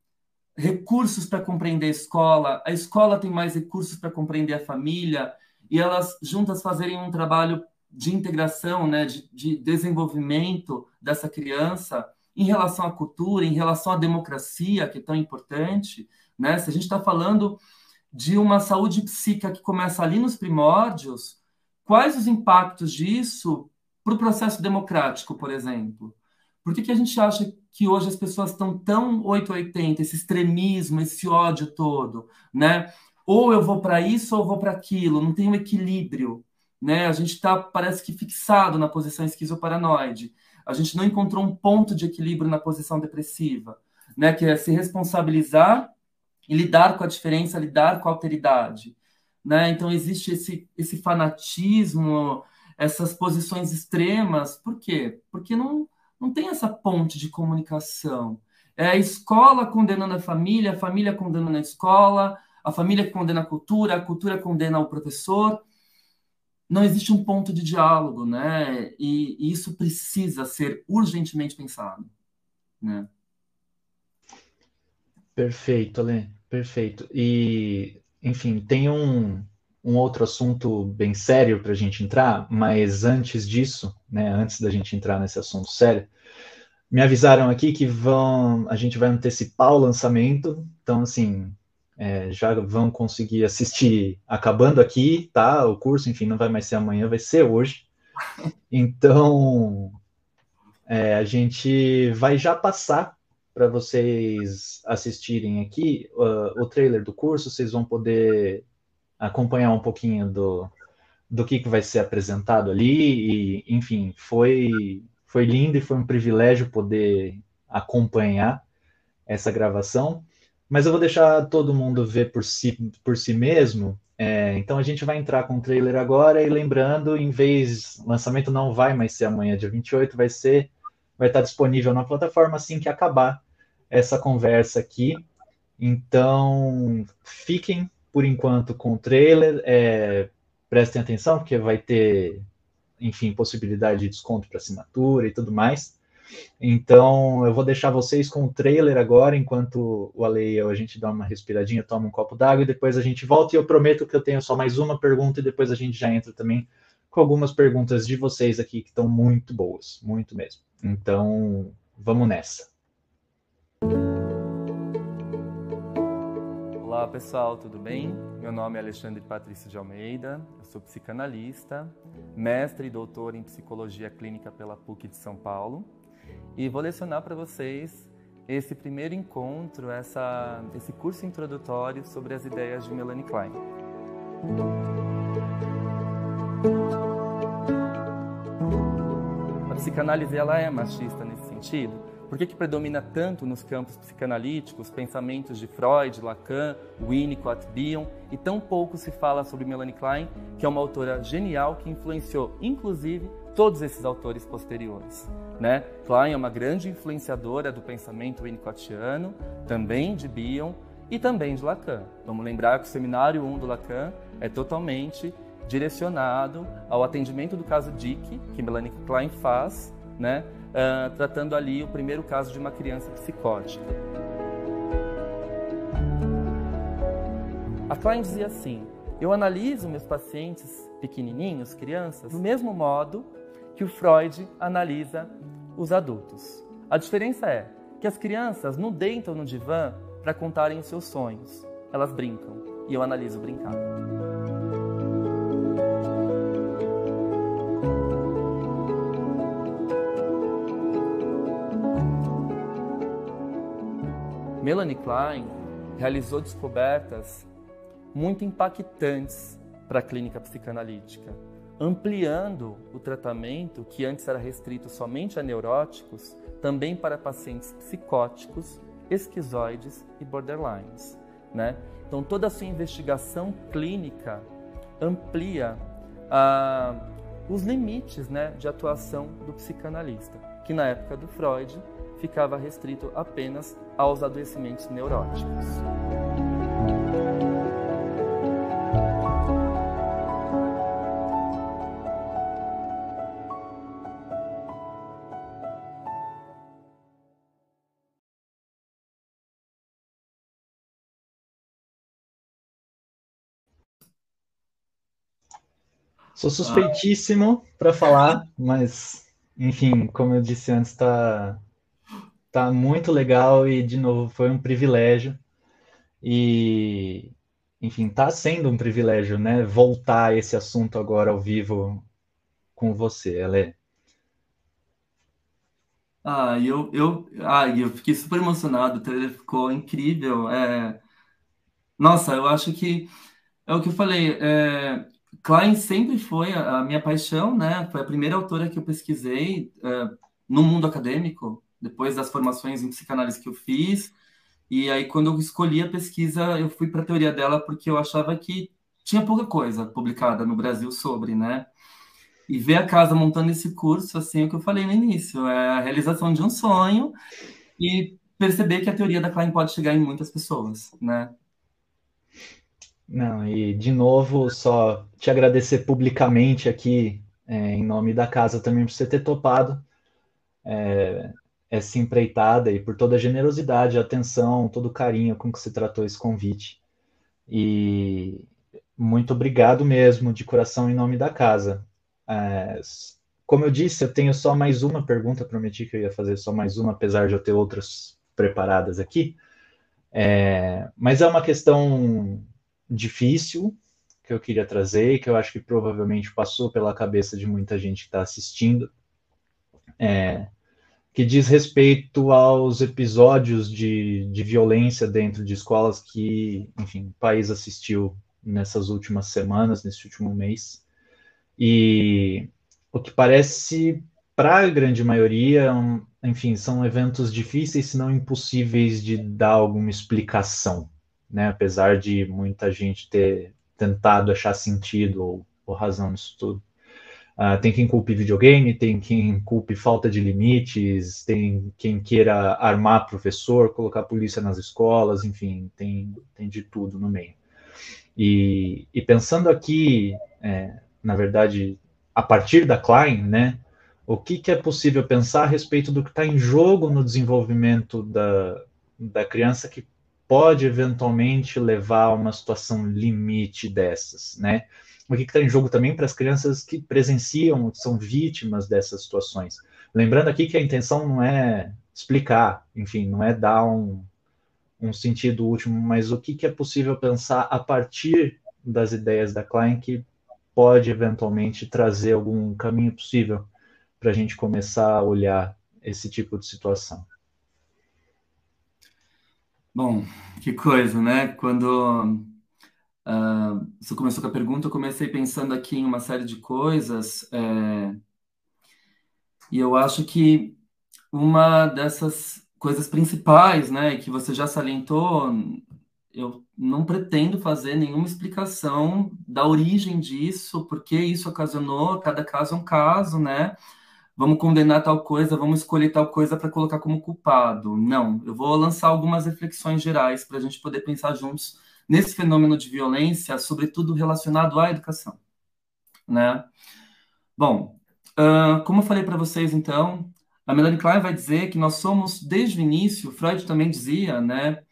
recursos para compreender a escola, a escola tem mais recursos para compreender a família, e elas juntas fazerem um trabalho de integração, né, de, de desenvolvimento dessa criança em relação à cultura, em relação à democracia, que é tão importante. Né? Se a gente está falando de uma saúde psíquica que começa ali nos primórdios, quais os impactos disso para o processo democrático, por exemplo? Por que, que a gente acha que hoje as pessoas estão tão 880, esse extremismo, esse ódio todo, né? Ou eu vou para isso ou eu vou para aquilo, não tem um equilíbrio, né? A gente está, parece que, fixado na posição esquizoparanoide. A gente não encontrou um ponto de equilíbrio na posição depressiva, né? Que é se responsabilizar e lidar com a diferença, lidar com a alteridade, né? Então existe esse, esse fanatismo, essas posições extremas. Por quê? Porque não não tem essa ponte de comunicação. É a escola condenando a família, a família condenando a escola, a família condena a cultura, a cultura condena o professor. Não existe um ponto de diálogo, né? E, e isso precisa ser urgentemente pensado, né? Perfeito, Alê, perfeito. E, enfim, tem um, um outro assunto bem sério para a gente entrar, mas antes disso, né, antes da gente entrar nesse assunto sério, me avisaram aqui que vão, a gente vai antecipar o lançamento, então assim, é, já vão conseguir assistir acabando aqui, tá? O curso, enfim, não vai mais ser amanhã, vai ser hoje. Então, é, a gente vai já passar para vocês assistirem aqui uh, o trailer do curso, vocês vão poder acompanhar um pouquinho do, do que, que vai ser apresentado ali, e, enfim, foi, foi lindo e foi um privilégio poder acompanhar essa gravação, mas eu vou deixar todo mundo ver por si, por si mesmo, é, então a gente vai entrar com o trailer agora, e lembrando, em vez, lançamento não vai mais ser amanhã, dia 28, vai ser, vai estar disponível na plataforma assim que acabar essa conversa aqui. Então, fiquem por enquanto com o trailer, é, prestem atenção, porque vai ter, enfim, possibilidade de desconto para assinatura e tudo mais. Então, eu vou deixar vocês com o trailer agora, enquanto o Ale e eu, a gente dá uma respiradinha, toma um copo d'água e depois a gente volta. E eu prometo que eu tenho só mais uma pergunta e depois a gente já entra também com algumas perguntas de vocês aqui que estão muito boas, muito mesmo. Então, vamos nessa. Olá pessoal, tudo bem? Meu nome é Alexandre Patrício de Almeida, eu sou psicanalista, mestre e doutor em psicologia clínica pela PUC de São Paulo e vou lecionar para vocês esse primeiro encontro, essa, esse curso introdutório sobre as ideias de Melanie Klein. A psicanálise ela é machista nesse sentido? Por que, que predomina tanto nos campos psicanalíticos pensamentos de Freud, Lacan, Winnicott, Bion e tão pouco se fala sobre Melanie Klein, que é uma autora genial que influenciou inclusive todos esses autores posteriores. Né? Klein é uma grande influenciadora do pensamento winnicottiano, também de Bion e também de Lacan. Vamos lembrar que o Seminário 1 do Lacan é totalmente direcionado ao atendimento do caso Dick, que Melanie Klein faz, né? Uh, tratando ali o primeiro caso de uma criança psicótica. A Klein dizia assim: Eu analiso meus pacientes pequenininhos, crianças, do mesmo modo que o Freud analisa os adultos. A diferença é que as crianças não deitam no divã para contarem os seus sonhos, elas brincam e eu analiso brincar. Melanie Klein realizou descobertas muito impactantes para a clínica psicanalítica, ampliando o tratamento que antes era restrito somente a neuróticos, também para pacientes psicóticos, esquizoides e borderlines. Né? Então, toda a sua investigação clínica amplia ah, os limites né, de atuação do psicanalista, que na época do Freud ficava restrito apenas aos adoecimentos neuróticos. Sou suspeitíssimo para falar, mas enfim, como eu disse antes, está Tá muito legal e, de novo, foi um privilégio. E, enfim, tá sendo um privilégio, né? Voltar esse assunto agora ao vivo com você, Ele. Ah, eu, eu, ah, eu fiquei super emocionado, o trailer ficou incrível. É... Nossa, eu acho que é o que eu falei. É... Klein sempre foi a, a minha paixão, né? Foi a primeira autora que eu pesquisei é, no mundo acadêmico depois das formações em psicanálise que eu fiz. E aí, quando eu escolhi a pesquisa, eu fui para a teoria dela porque eu achava que tinha pouca coisa publicada no Brasil sobre, né? E ver a casa montando esse curso, assim, é o que eu falei no início, é a realização de um sonho e perceber que a teoria da Klein pode chegar em muitas pessoas, né? Não, e de novo, só te agradecer publicamente aqui, é, em nome da casa também, por você ter topado. É, essa empreitada e por toda a generosidade, a atenção, todo o carinho com que se tratou esse convite. E muito obrigado mesmo, de coração, em nome da casa. É, como eu disse, eu tenho só mais uma pergunta, prometi que eu ia fazer só mais uma, apesar de eu ter outras preparadas aqui. É, mas é uma questão difícil que eu queria trazer e que eu acho que provavelmente passou pela cabeça de muita gente que está assistindo. É, que diz respeito aos episódios de, de violência dentro de escolas que, enfim, o país assistiu nessas últimas semanas, nesse último mês. E o que parece, para a grande maioria, enfim, são eventos difíceis, se não impossíveis de dar alguma explicação, né? Apesar de muita gente ter tentado achar sentido ou, ou razão nisso tudo. Uh, tem quem culpe videogame, tem quem culpe falta de limites, tem quem queira armar professor, colocar polícia nas escolas, enfim, tem, tem de tudo no meio. E, e pensando aqui, é, na verdade, a partir da Klein, né, o que, que é possível pensar a respeito do que está em jogo no desenvolvimento da, da criança que pode eventualmente levar a uma situação limite dessas, né? O que está em jogo também para as crianças que presenciam, são vítimas dessas situações. Lembrando aqui que a intenção não é explicar, enfim, não é dar um, um sentido último, mas o que, que é possível pensar a partir das ideias da Klein que pode eventualmente trazer algum caminho possível para a gente começar a olhar esse tipo de situação. Bom, que coisa, né? Quando Uh, você começou com a pergunta, eu comecei pensando aqui em uma série de coisas, é, e eu acho que uma dessas coisas principais, né, que você já salientou, eu não pretendo fazer nenhuma explicação da origem disso, porque isso ocasionou, cada caso é um caso, né? Vamos condenar tal coisa, vamos escolher tal coisa para colocar como culpado. Não, eu vou lançar algumas reflexões gerais para a gente poder pensar juntos nesse fenômeno de violência, sobretudo relacionado à educação. Né? Bom, uh, como eu falei para vocês, então, a Melanie Klein vai dizer que nós somos, desde o início, Freud também dizia, né,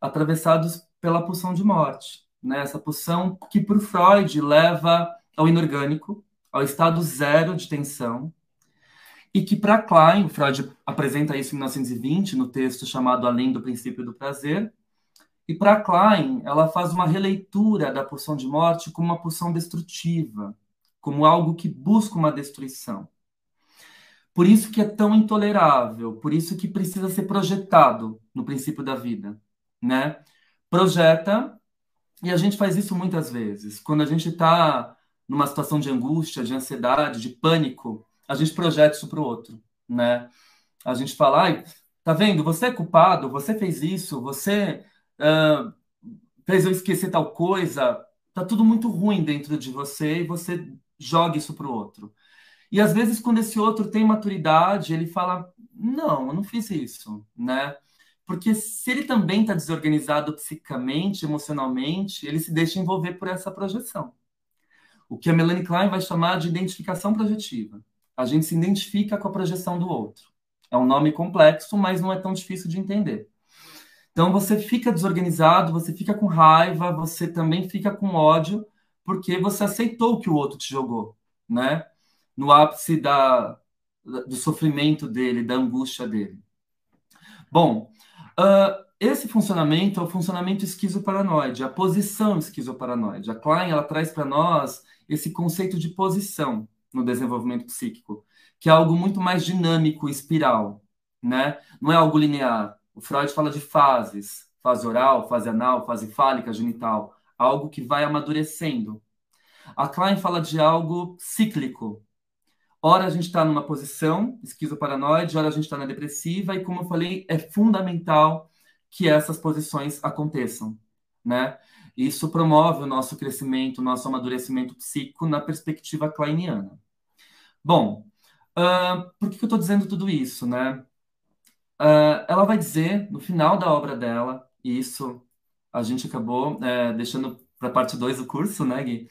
atravessados pela pulsão de morte. Né? Essa pulsão que, por Freud, leva ao inorgânico, ao estado zero de tensão, e que para Klein, Freud apresenta isso em 1920 no texto chamado Além do Princípio do Prazer, e para Klein, ela faz uma releitura da pulsão de morte como uma pulsão destrutiva, como algo que busca uma destruição. Por isso que é tão intolerável, por isso que precisa ser projetado no princípio da vida, né? Projeta, e a gente faz isso muitas vezes. Quando a gente está numa situação de angústia, de ansiedade, de pânico, a gente projeta isso para o outro, né? A gente fala, ai, tá vendo? Você é culpado, você fez isso, você uh, fez eu esquecer tal coisa, tá tudo muito ruim dentro de você e você joga isso para o outro. E às vezes, quando esse outro tem maturidade, ele fala: Não, eu não fiz isso, né? Porque se ele também está desorganizado psicamente, emocionalmente, ele se deixa envolver por essa projeção. O que a Melanie Klein vai chamar de identificação projetiva. A gente se identifica com a projeção do outro. É um nome complexo, mas não é tão difícil de entender. Então você fica desorganizado, você fica com raiva, você também fica com ódio, porque você aceitou que o outro te jogou, né? No ápice da, do sofrimento dele, da angústia dele. Bom, uh, esse funcionamento é o funcionamento esquizoparanoide, a posição esquizoparanoide. A Klein ela traz para nós esse conceito de posição no desenvolvimento psíquico, que é algo muito mais dinâmico, espiral, né? Não é algo linear. O Freud fala de fases, fase oral, fase anal, fase fálica, genital, algo que vai amadurecendo. A Klein fala de algo cíclico. Ora a gente está numa posição esquizoparanoide, ora a gente está na depressiva, e como eu falei, é fundamental que essas posições aconteçam, né? Isso promove o nosso crescimento, o nosso amadurecimento psíquico na perspectiva kleiniana. Bom, uh, por que, que eu estou dizendo tudo isso, né? Uh, ela vai dizer, no final da obra dela, e isso a gente acabou é, deixando para a parte 2 do curso, né, Gui?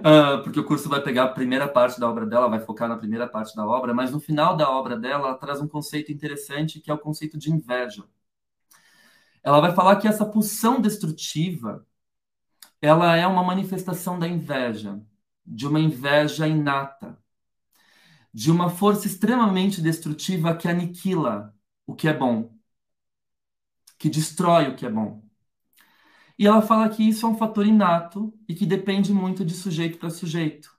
uh, *laughs* porque o curso vai pegar a primeira parte da obra dela, vai focar na primeira parte da obra, mas no final da obra dela, ela traz um conceito interessante que é o conceito de inveja. Ela vai falar que essa pulsão destrutiva ela é uma manifestação da inveja, de uma inveja inata, de uma força extremamente destrutiva que aniquila o que é bom, que destrói o que é bom. E ela fala que isso é um fator inato e que depende muito de sujeito para sujeito.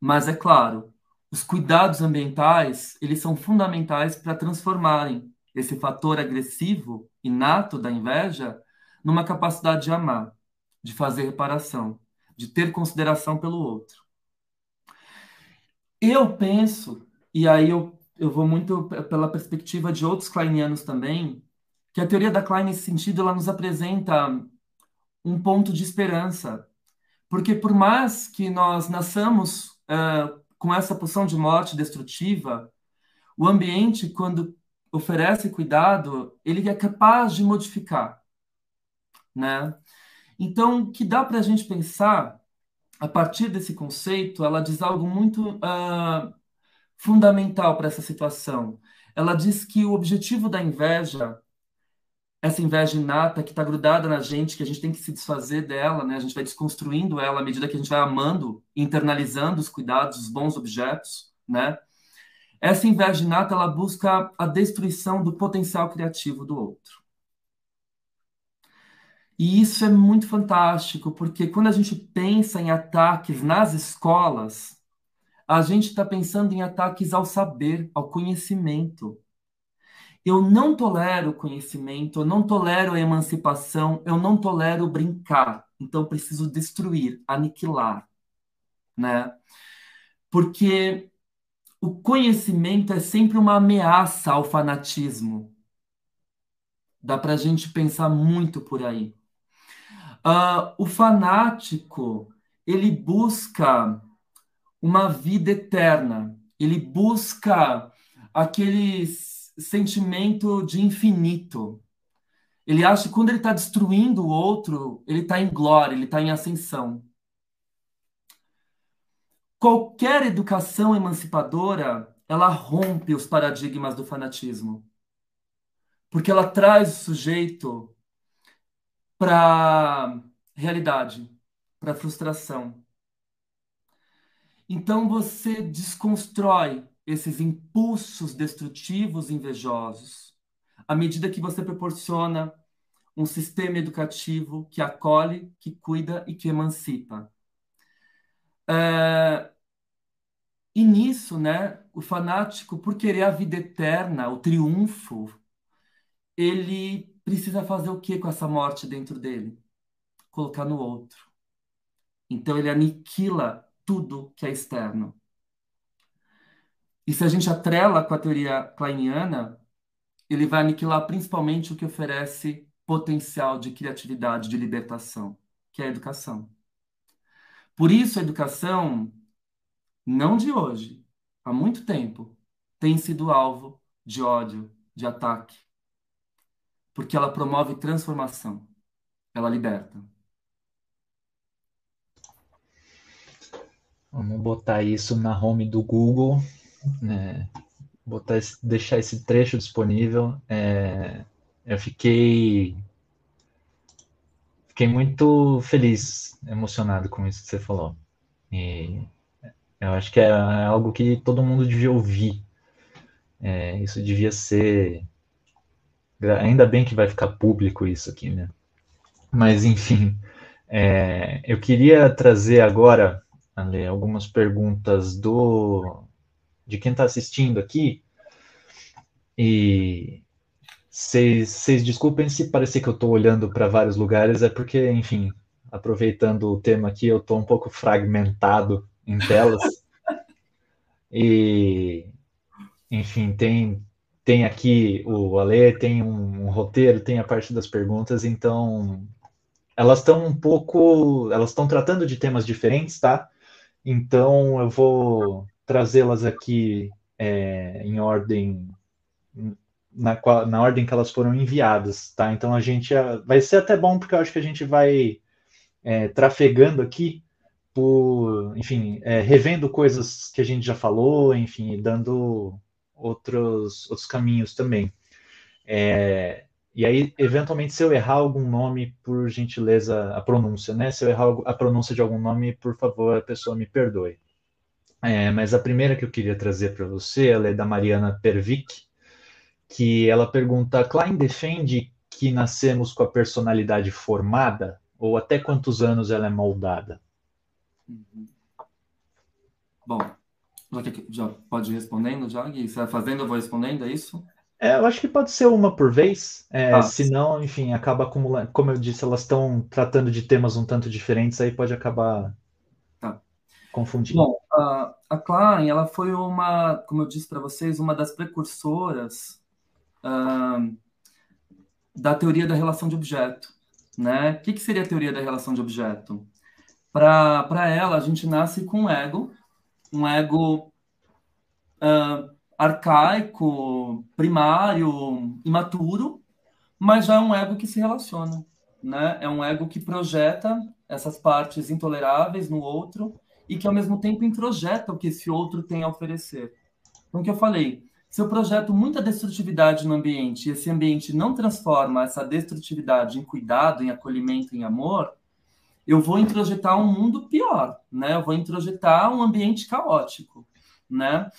Mas é claro, os cuidados ambientais, eles são fundamentais para transformarem esse fator agressivo, inato da inveja, numa capacidade de amar, de fazer reparação, de ter consideração pelo outro. Eu penso, e aí eu, eu vou muito pela perspectiva de outros kleinianos também, que a teoria da Klein, nesse sentido, ela nos apresenta um ponto de esperança. Porque por mais que nós nasçamos uh, com essa pulsão de morte destrutiva, o ambiente, quando oferece cuidado, ele é capaz de modificar, né? Então, que dá para a gente pensar a partir desse conceito, ela diz algo muito uh, fundamental para essa situação. Ela diz que o objetivo da inveja, essa inveja inata que está grudada na gente, que a gente tem que se desfazer dela, né? A gente vai desconstruindo ela à medida que a gente vai amando, internalizando os cuidados, os bons objetos, né? Essa inveja inata, ela busca a destruição do potencial criativo do outro. E isso é muito fantástico, porque quando a gente pensa em ataques nas escolas, a gente está pensando em ataques ao saber, ao conhecimento. Eu não tolero o conhecimento, eu não tolero a emancipação, eu não tolero brincar. Então preciso destruir, aniquilar, né? Porque o conhecimento é sempre uma ameaça ao fanatismo. Dá para a gente pensar muito por aí. Uh, o fanático ele busca uma vida eterna, ele busca aquele sentimento de infinito. Ele acha que quando ele está destruindo o outro, ele está em glória, ele está em ascensão. Qualquer educação emancipadora, ela rompe os paradigmas do fanatismo. Porque ela traz o sujeito para realidade, para frustração. Então você desconstrói esses impulsos destrutivos invejosos à medida que você proporciona um sistema educativo que acolhe, que cuida e que emancipa. É... E nisso, né, o fanático, por querer a vida eterna, o triunfo, ele precisa fazer o que com essa morte dentro dele? Colocar no outro. Então ele aniquila tudo que é externo. E se a gente atrela com a teoria kleiniana, ele vai aniquilar principalmente o que oferece potencial de criatividade, de libertação, que é a educação. Por isso a educação, não de hoje, há muito tempo, tem sido alvo de ódio, de ataque, porque ela promove transformação, ela liberta. Vamos botar isso na home do Google, né? botar esse, deixar esse trecho disponível. É, eu fiquei fiquei muito feliz, emocionado com isso que você falou. E eu acho que é algo que todo mundo devia ouvir. É, isso devia ser Ainda bem que vai ficar público isso aqui, né? Mas, enfim, é, eu queria trazer agora, Ale, algumas perguntas do de quem está assistindo aqui. E vocês desculpem se parecer que eu estou olhando para vários lugares, é porque, enfim, aproveitando o tema aqui, eu estou um pouco fragmentado em telas. *laughs* E, enfim, tem tem aqui o Ale, tem um, um, roteiro, tem a parte das perguntas, então elas estão um pouco, elas estão tratando de temas diferentes, tá? Então eu vou trazê-las aqui é, em ordem na, na ordem que elas foram enviadas, tá? Então a gente vai ser até bom porque eu acho que a gente vai é, trafegando aqui por, enfim, é, revendo coisas que a gente já falou, enfim, dando outros, outros caminhos também. É, e aí, eventualmente, se eu errar algum nome, por gentileza, a pronúncia, né? Se eu errar a pronúncia de algum nome, por favor, a pessoa me perdoe. É, mas a primeira que eu queria trazer para você, ela é da Mariana Pervic, que ela pergunta: Klein defende que nascemos com a personalidade formada ou até quantos anos ela é moldada? Uhum. Bom, já, já pode ir respondendo, já? Gui? Você vai fazendo, eu vou respondendo, é isso? É, eu acho que pode ser uma por vez, é, ah. senão, enfim, acaba acumulando. Como eu disse, elas estão tratando de temas um tanto diferentes, aí pode acabar tá. confundindo. Bom, a, a Klein, ela foi uma, como eu disse para vocês, uma das precursoras uh, da teoria da relação de objeto. Né? O que, que seria a teoria da relação de objeto? Para ela, a gente nasce com um ego, um ego uh, arcaico, primário, imaturo, mas já é um ego que se relaciona, né? É um ego que projeta essas partes intoleráveis no outro e que ao mesmo tempo introjeta o que esse outro tem a oferecer. Então, o que eu falei, se eu projeto muita destrutividade no ambiente e esse ambiente não transforma essa destrutividade em cuidado, em acolhimento, em amor, eu vou introjetar um mundo pior, né? Eu vou introjetar um ambiente caótico, né?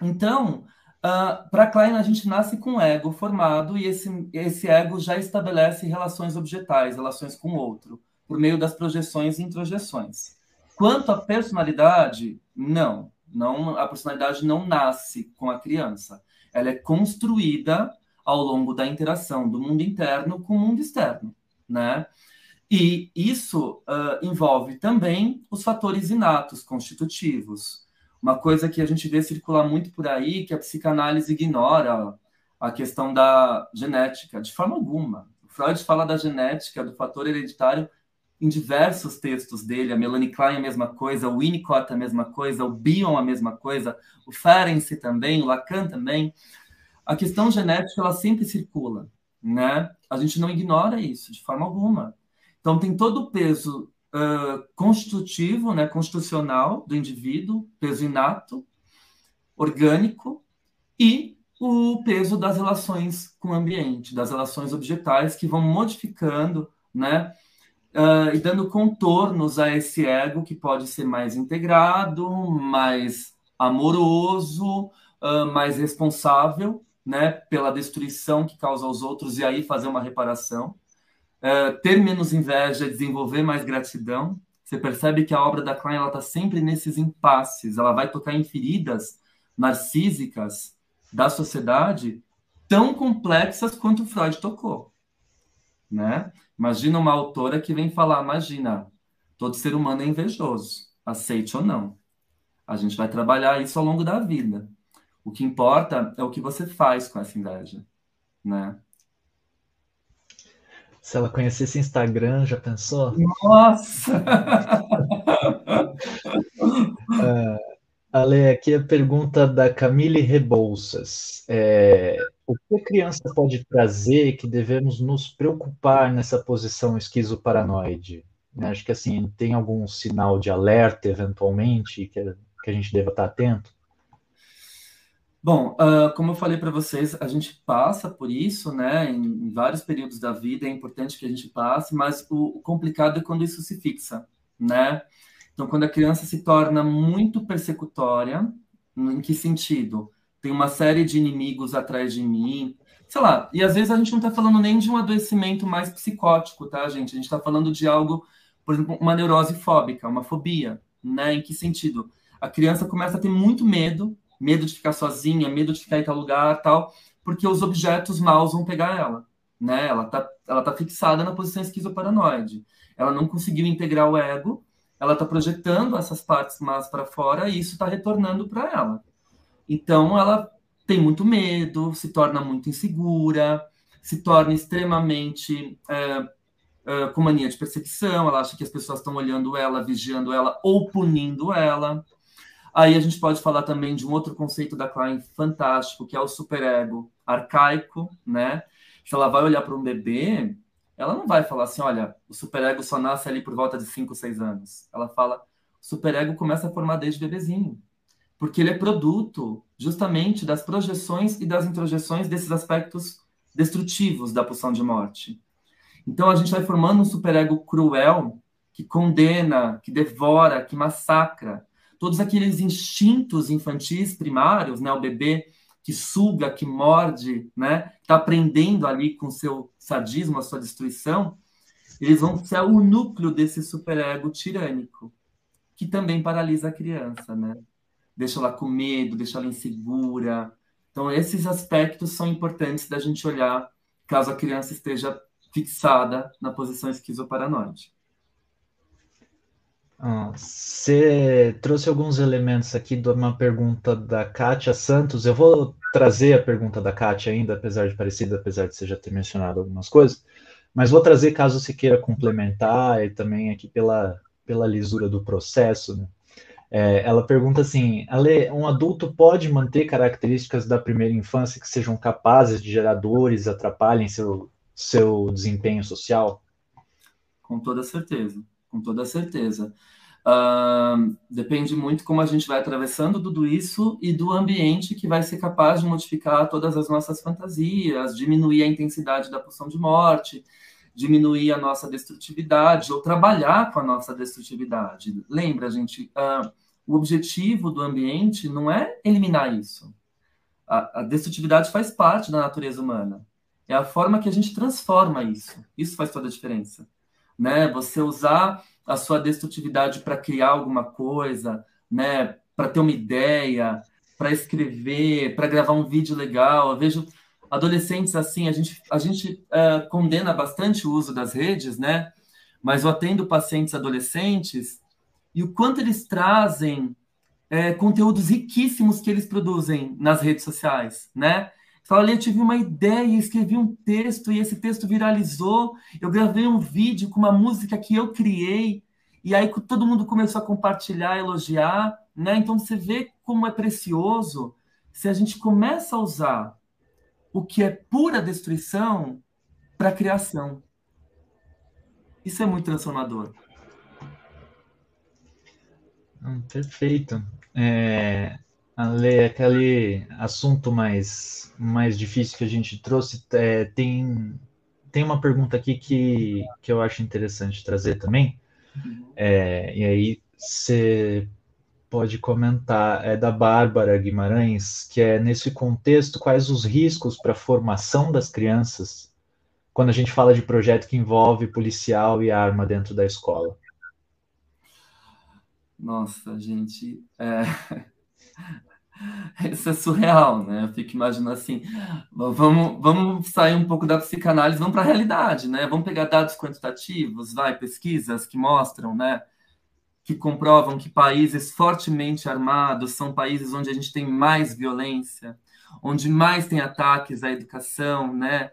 Então, uh, para Klein, a gente nasce com ego formado e esse, esse ego já estabelece relações objetais, relações com o outro, por meio das projeções e introjeções. Quanto à personalidade, não. não a personalidade não nasce com a criança. Ela é construída ao longo da interação do mundo interno com o mundo externo, né? E isso uh, envolve também os fatores inatos, constitutivos. Uma coisa que a gente vê circular muito por aí, que a psicanálise ignora a questão da genética, de forma alguma. O Freud fala da genética, do fator hereditário, em diversos textos dele. A Melanie Klein a mesma coisa, o Winnicott a mesma coisa, o Bion a mesma coisa, o Ferenczi também, o Lacan também. A questão genética, ela sempre circula, né? A gente não ignora isso, de forma alguma. Então, tem todo o peso uh, constitutivo, né, constitucional do indivíduo, peso inato, orgânico, e o peso das relações com o ambiente, das relações objetais que vão modificando, né, uh, e dando contornos a esse ego que pode ser mais integrado, mais amoroso, uh, mais responsável, né, pela destruição que causa aos outros e aí fazer uma reparação. Eh, ter menos inveja, desenvolver mais gratidão. Você percebe que a obra da Klein está sempre nesses impasses, ela vai tocar em feridas narcísicas da sociedade tão complexas quanto Freud tocou. Né? Imagina uma autora que vem falar, imagina, todo ser humano é invejoso, aceite ou não. A gente vai trabalhar isso ao longo da vida. O que importa é o que você faz com essa inveja, né? Se ela conhecesse Instagram, já pensou? Nossa! uh, *laughs* Ale, aqui a pergunta da Camille Rebouças. É, o que a criança pode trazer que devemos nos preocupar nessa posição esquizoparanoide? Né, acho que assim, tem algum sinal de alerta, eventualmente, que, que a gente deva estar atento? Bom, uh, como eu falei para vocês, a gente passa por isso, né, em, em, vários períodos da vida, é importante que a gente passe, mas o, o, complicado é quando isso se fixa, né? Então, quando a criança se torna muito persecutória, em que sentido? Tem uma série de inimigos atrás de mim, sei lá, e às vezes a gente não está falando nem de um adoecimento mais psicótico, tá, gente? A gente está falando de algo, por exemplo, uma neurose fóbica, uma fobia, né? Em que sentido? A criança começa a ter muito medo medo de ficar sozinha, medo de ficar em tal lugar, tal, porque os objetos maus vão pegar ela, né? Ela tá, ela tá fixada na posição esquizoparanoide. Ela não conseguiu integrar o ego, ela tá projetando essas partes más para fora e isso está retornando para ela. Então ela tem muito medo, se torna muito insegura, se torna extremamente é, é, com mania de perseguição, ela acha que as pessoas estão olhando ela, vigiando ela ou punindo ela. Aí a gente pode falar também de um outro conceito da Klein fantástico, que é o superego arcaico, né? Se ela vai olhar para um bebê, ela não vai falar assim, olha, o superego só nasce ali por volta de 5, 6 anos. Ela fala, o superego começa a formar desde bebezinho. Porque ele é produto justamente das projeções e das introjeções desses aspectos destrutivos da pulsão de morte. Então a gente vai formando um superego cruel que condena, que devora, que massacra, todos aqueles instintos infantis primários, né? O bebê que suga, que morde, né? Está aprendendo ali com seu sadismo, a sua destruição, eles vão ser o núcleo desse superego tirânico, que também paralisa a criança, né? Deixa ela com medo, deixa ela insegura. Então, esses aspectos são importantes da gente olhar caso a criança esteja fixada na posição esquizoparanoide. Você trouxe alguns elementos aqui de uma pergunta da Kátia Santos. Eu vou trazer a pergunta da Kátia ainda, apesar de parecida, apesar de você já ter mencionado algumas coisas, mas vou trazer caso você queira complementar e também aqui pela, pela lisura do processo. Né? É, ela pergunta assim: Ale, um adulto pode manter características da primeira infância que sejam capazes de gerar dores, atrapalhem seu, seu desempenho social? Com toda certeza, com toda certeza. Uh, depende muito como a gente vai atravessando tudo isso e do ambiente que vai ser capaz de modificar todas as nossas fantasias, diminuir a intensidade da pulsão de morte, diminuir a nossa destrutividade ou trabalhar com a nossa destrutividade. Lembra, gente, uh, o objetivo do ambiente não é eliminar isso. A, a destrutividade faz parte da natureza humana. É a forma que a gente transforma isso. Isso faz toda a diferença. Né? Você usar a sua destrutividade para criar alguma coisa, né? para ter uma ideia, para escrever, para gravar um vídeo legal. Eu vejo adolescentes assim, a gente, a gente uh, condena bastante o uso das redes, né? mas eu atendo pacientes adolescentes e o quanto eles trazem é, conteúdos riquíssimos que eles produzem nas redes sociais, né? Fala, eu tive uma ideia, escrevi um texto e esse texto viralizou. Eu gravei um vídeo com uma música que eu criei e aí todo mundo começou a compartilhar, elogiar, né? Então você vê como é precioso se a gente começa a usar o que é pura destruição para criação. Isso é muito transformador. Hum, perfeito. É, Ale, aquele assunto mais, mais difícil que a gente trouxe, é, tem, tem uma pergunta aqui que, que eu acho interessante trazer também. É, e aí você pode comentar, é da Bárbara Guimarães, que é nesse contexto, quais os riscos para a formação das crianças quando a gente fala de projeto que envolve policial e arma dentro da escola? Nossa, gente, é... *laughs* isso é surreal, né? Eu fico imaginando assim, vamos, vamos sair um pouco da psicanálise, vamos para a realidade, né? Vamos pegar dados quantitativos, vai, pesquisas que mostram, né? Que comprovam que países fortemente armados são países onde a gente tem mais violência, onde mais tem ataques à educação, né?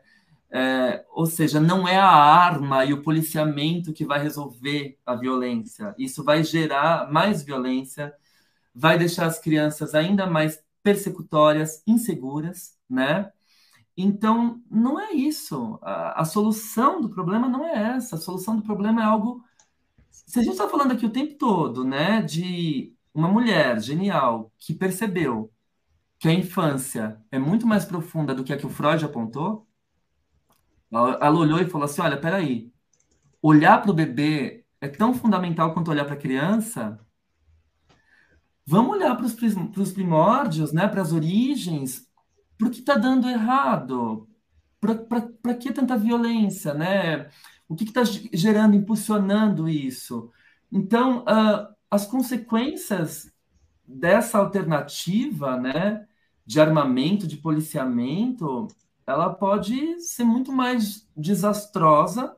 É, ou seja, não é a arma e o policiamento que vai resolver a violência. Isso vai gerar mais violência, vai deixar as crianças ainda mais persecutórias, inseguras, né? Então, não é isso. A, a solução do problema não é essa. A solução do problema é algo. Se a gente está falando aqui o tempo todo, né, de uma mulher genial que percebeu que a infância é muito mais profunda do que a que o Freud apontou, ela olhou e falou assim: olha, peraí, olhar para o bebê é tão fundamental quanto olhar para a criança. Vamos olhar para os primórdios, né, para as origens, por que está dando errado? Para que tanta violência, né? O que está gerando, impulsionando isso? Então, uh, as consequências dessa alternativa, né, de armamento, de policiamento, ela pode ser muito mais desastrosa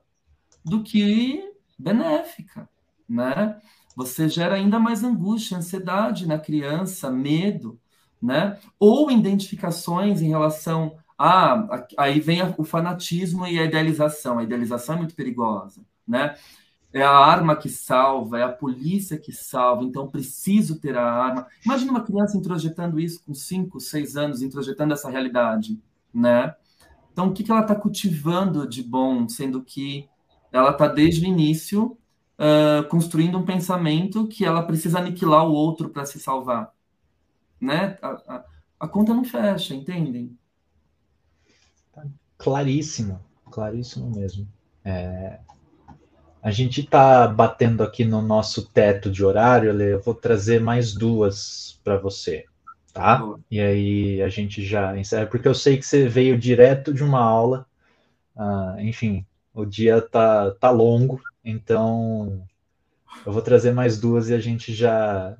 do que benéfica, né? Você gera ainda mais angústia, ansiedade na criança, medo, né? Ou identificações em relação a aí vem o fanatismo e a idealização. A idealização é muito perigosa, né? É a arma que salva, é a polícia que salva, então preciso ter a arma. Imagina uma criança introjetando isso com 5, 6 anos, introjetando essa realidade, né? Então, o que, que ela está cultivando de bom, sendo que ela está desde o início uh, construindo um pensamento que ela precisa aniquilar o outro para se salvar, né? A, a, a, conta não fecha, entendem? Claríssimo, claríssimo mesmo. É... A gente está batendo aqui no nosso teto de horário, eu vou trazer mais duas para você tá? Boa. E aí a gente já encerra, porque eu sei que você veio direto de uma aula, uh, enfim, o dia tá, tá longo, então eu vou trazer mais duas e a gente já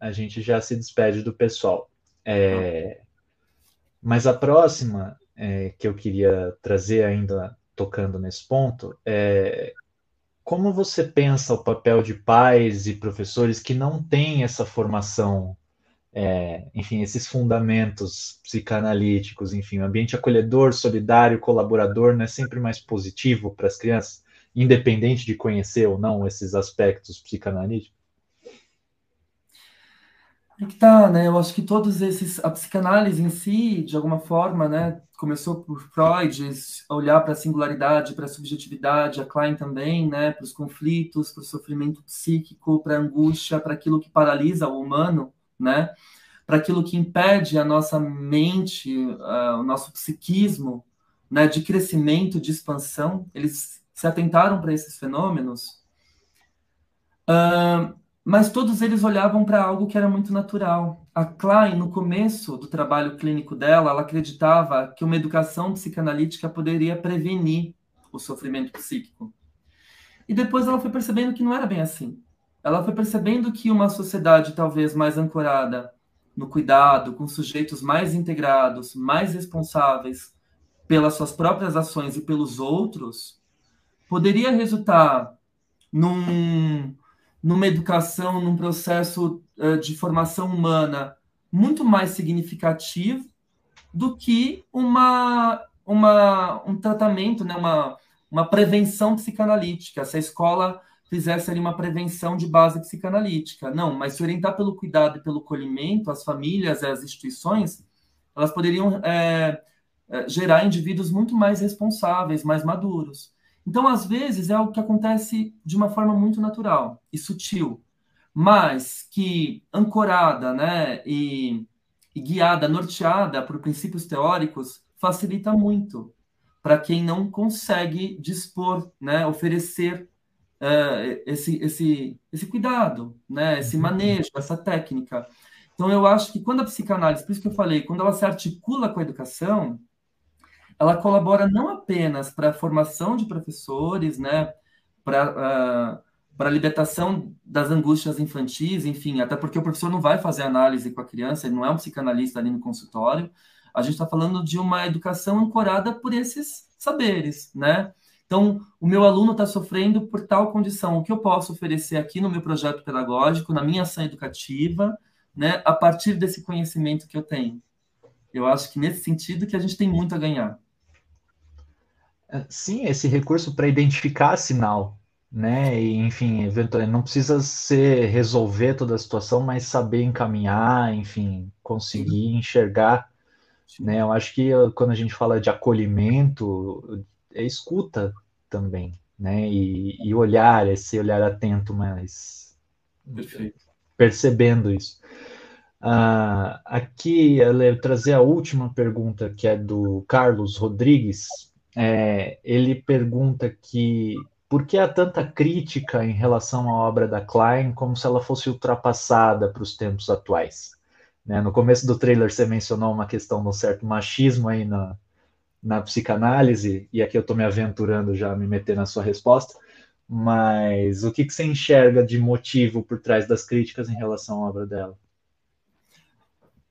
a gente já se despede do pessoal. É, mas a próxima é, que eu queria trazer ainda tocando nesse ponto é como você pensa o papel de pais e professores que não têm essa formação é, enfim, esses fundamentos psicanalíticos, enfim, o ambiente acolhedor, solidário, colaborador, não é sempre mais positivo para as crianças, independente de conhecer ou não esses aspectos psicanalíticos? É que tá, né? Eu acho que todos esses. A psicanálise em si, de alguma forma, né? Começou por Freud, olhar para a singularidade, para a subjetividade, a Klein também, né? Para os conflitos, para o sofrimento psíquico, para a angústia, para aquilo que paralisa o humano, né? Para aquilo que impede a nossa mente, uh, o nosso psiquismo, né? De crescimento, de expansão. Eles se atentaram para esses fenômenos. Uh, mas todos eles olhavam para algo que era muito natural. A Klein, no começo do trabalho clínico dela, ela acreditava que uma educação psicanalítica poderia prevenir o sofrimento psíquico. E depois ela foi percebendo que não era bem assim. Ela foi percebendo que uma sociedade talvez mais ancorada no cuidado, com sujeitos mais integrados, mais responsáveis pelas suas próprias ações e pelos outros, poderia resultar num numa educação, num processo uh, de formação humana muito mais significativo do que uma, uma, um tratamento, né, uma, uma prevenção psicanalítica. Se a escola fizesse ali uma prevenção de base psicanalítica. Não, mas se orientar pelo cuidado e pelo colhimento, as famílias e as instituições, elas poderiam é, gerar indivíduos muito mais responsáveis, mais maduros. Então, às vezes, é algo que acontece de uma forma muito natural e sutil, mas que ancorada né, e, e guiada, norteada por princípios teóricos, facilita muito para quem não consegue dispor, né, oferecer uh, esse, esse, esse cuidado, né, esse uhum. manejo, essa técnica. Então, eu acho que quando a psicanálise, por isso que eu falei, quando ela se articula com a educação, ela colabora não apenas para a formação de professores, né, para uh, para a libertação das angústias infantis, enfim, até porque o professor não vai fazer análise com a criança, ele não é um psicanalista ali no consultório. A gente está falando de uma educação ancorada por esses saberes, né? Então, o meu aluno está sofrendo por tal condição. O que eu posso oferecer aqui no meu projeto pedagógico, na minha ação educativa, né, a partir desse conhecimento que eu tenho? Eu acho que nesse sentido que a gente tem muito a ganhar. Sim, esse recurso para identificar sinal, né? E, enfim, eventualmente não precisa ser resolver toda a situação, mas saber encaminhar, enfim, conseguir Sim. enxergar, Sim. né? Eu acho que uh, quando a gente fala de acolhimento, é escuta também, né? E, e olhar, esse olhar atento, mas Perfeito. percebendo isso. Uh, aqui eu trazer a última pergunta que é do Carlos Rodrigues. É, ele pergunta que por que há tanta crítica em relação à obra da Klein como se ela fosse ultrapassada para os tempos atuais? Né? No começo do trailer você mencionou uma questão de um certo machismo aí na, na psicanálise, e aqui eu estou me aventurando já a me meter na sua resposta, mas o que, que você enxerga de motivo por trás das críticas em relação à obra dela?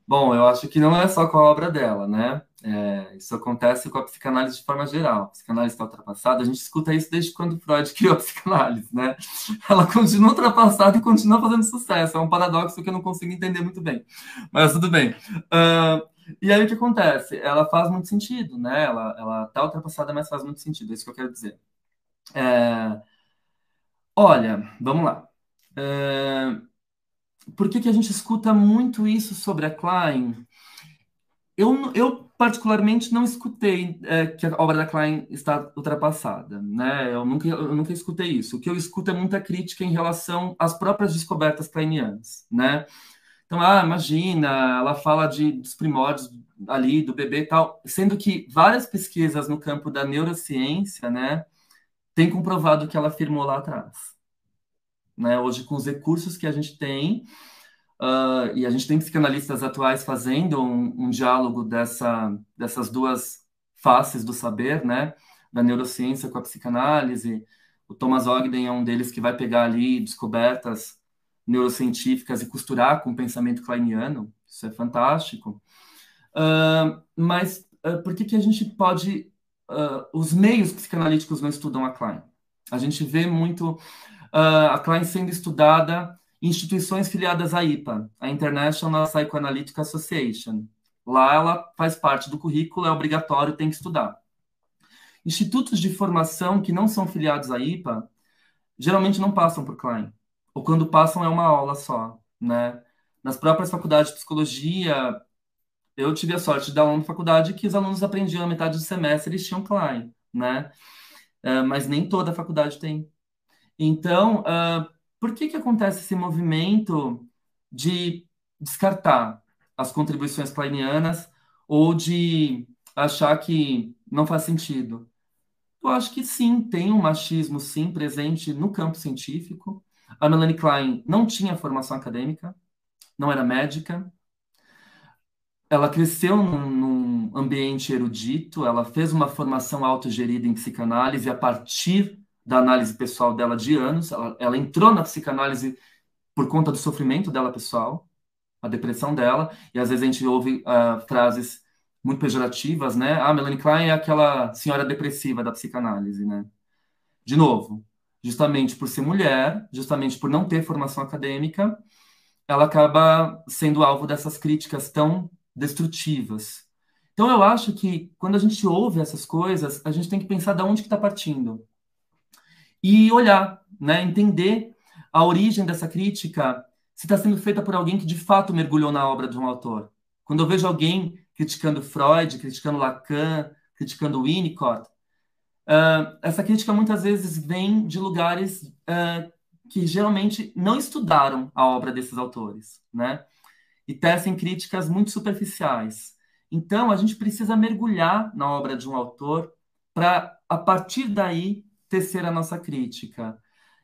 Bom, eu acho que não é só com a obra dela, né? É, isso acontece com a psicanálise de forma geral. A psicanálise está ultrapassada. A gente escuta isso desde quando Freud *laughs* criou a psicanálise, né? Ela continua ultrapassada e continua fazendo sucesso. É um paradoxo que eu não consigo entender muito bem. Mas tudo bem. Uh, e aí o que acontece? Ela faz muito sentido, né? Ela, ela tá ultrapassada, mas faz muito sentido. É isso que eu quero dizer. É, olha, vamos lá. É, por que, que a gente escuta muito isso sobre a Klein? Eu, eu particularmente não escutei é, que a obra da Klein está ultrapassada, né? Eu nunca, eu nunca escutei isso. O que eu escuto é muita crítica em relação às próprias descobertas kleinianas, né? Então, ah, imagina, ela fala de, dos primórdios ali, do bebê e tal, sendo que várias pesquisas no campo da neurociência, né, têm comprovado que ela afirmou lá atrás né? Hoje, com os recursos que a gente tem, uh, e a gente tem psicanalistas atuais fazendo um, um diálogo dessa, dessas duas faces do saber, né? Da neurociência com a psicanálise. O Thomas Ogden é um deles que vai pegar ali descobertas neurocientíficas e costurar com o pensamento kleiniano. Isso é fantástico. Uh, mas uh, por que, que a gente pode. Uh, os meios psicanalíticos não estudam a Klein? A gente vê muito a Klein sendo estudada instituições filiadas à IPA, a International Psychoanalytic Association. Lá ela faz parte do currículo, é obrigatório, tem que estudar. Institutos de formação que não são filiados à IPA geralmente não passam por Klein, ou quando passam é uma aula só, né? nas próprias faculdades de psicologia, eu tive a sorte de dar aula na faculdade que os alunos aprendiam a metade do semestre eles tinham Klein, né? Uh, mas nem toda a faculdade tem. Então, uh, por que que acontece esse movimento de descartar as contribuições kleinianas ou de achar que não faz sentido? Eu acho que sim, tem um machismo sim presente no campo científico. A Melanie Klein não tinha formação acadêmica, não era médica. Ela cresceu num, num ambiente erudito, ela fez uma formação autogerida em psicanálise a partir da análise pessoal dela de anos. Ela, ela entrou na psicanálise por conta do sofrimento dela pessoal, a depressão dela, e às vezes a gente ouve uh, frases muito pejorativas, né? Ah, Melanie Klein é aquela senhora depressiva da psicanálise, né? De novo, justamente por ser mulher, justamente por não ter formação acadêmica, ela acaba sendo alvo dessas críticas tão destrutivas. Então eu acho que quando a gente ouve essas coisas, a gente tem que pensar de onde que está partindo e olhar, né, entender a origem dessa crítica, se está sendo feita por alguém que de fato mergulhou na obra de um autor. Quando eu vejo alguém criticando Freud, criticando Lacan, criticando Winnicott, uh, essa crítica muitas vezes vem de lugares uh, que geralmente não estudaram a obra desses autores, né? E tecem críticas muito superficiais. Então, a gente precisa mergulhar na obra de um autor para, a partir daí, tecer a nossa crítica.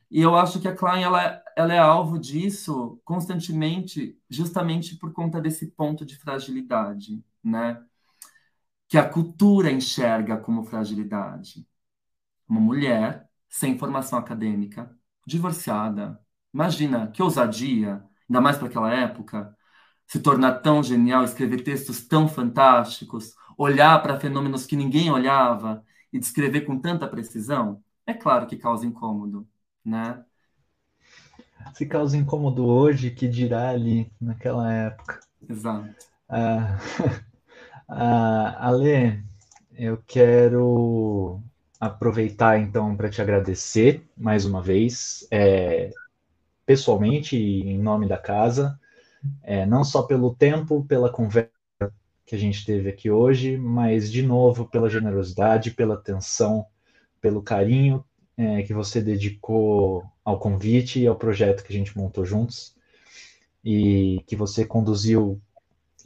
E eu acho que a Klein ela, ela é alvo disso constantemente, justamente por conta desse ponto de fragilidade, né? Que a cultura enxerga como fragilidade. Uma mulher sem formação acadêmica, divorciada. Imagina que ousadia, ainda mais para aquela época, se tornar tão genial, escrever textos tão fantásticos, olhar para fenômenos que ninguém olhava e descrever com tanta precisão é claro que causa incômodo, né? Se causa incômodo hoje, que dirá ali naquela época. Exato. Ah, *laughs* ah, Ale, eu quero aproveitar então para te agradecer mais uma vez, é, pessoalmente em nome da casa, é, não só pelo tempo, pela conversa que a gente teve aqui hoje, mas de novo pela generosidade, pela atenção pelo carinho é, que você dedicou ao convite e ao projeto que a gente montou juntos e que você conduziu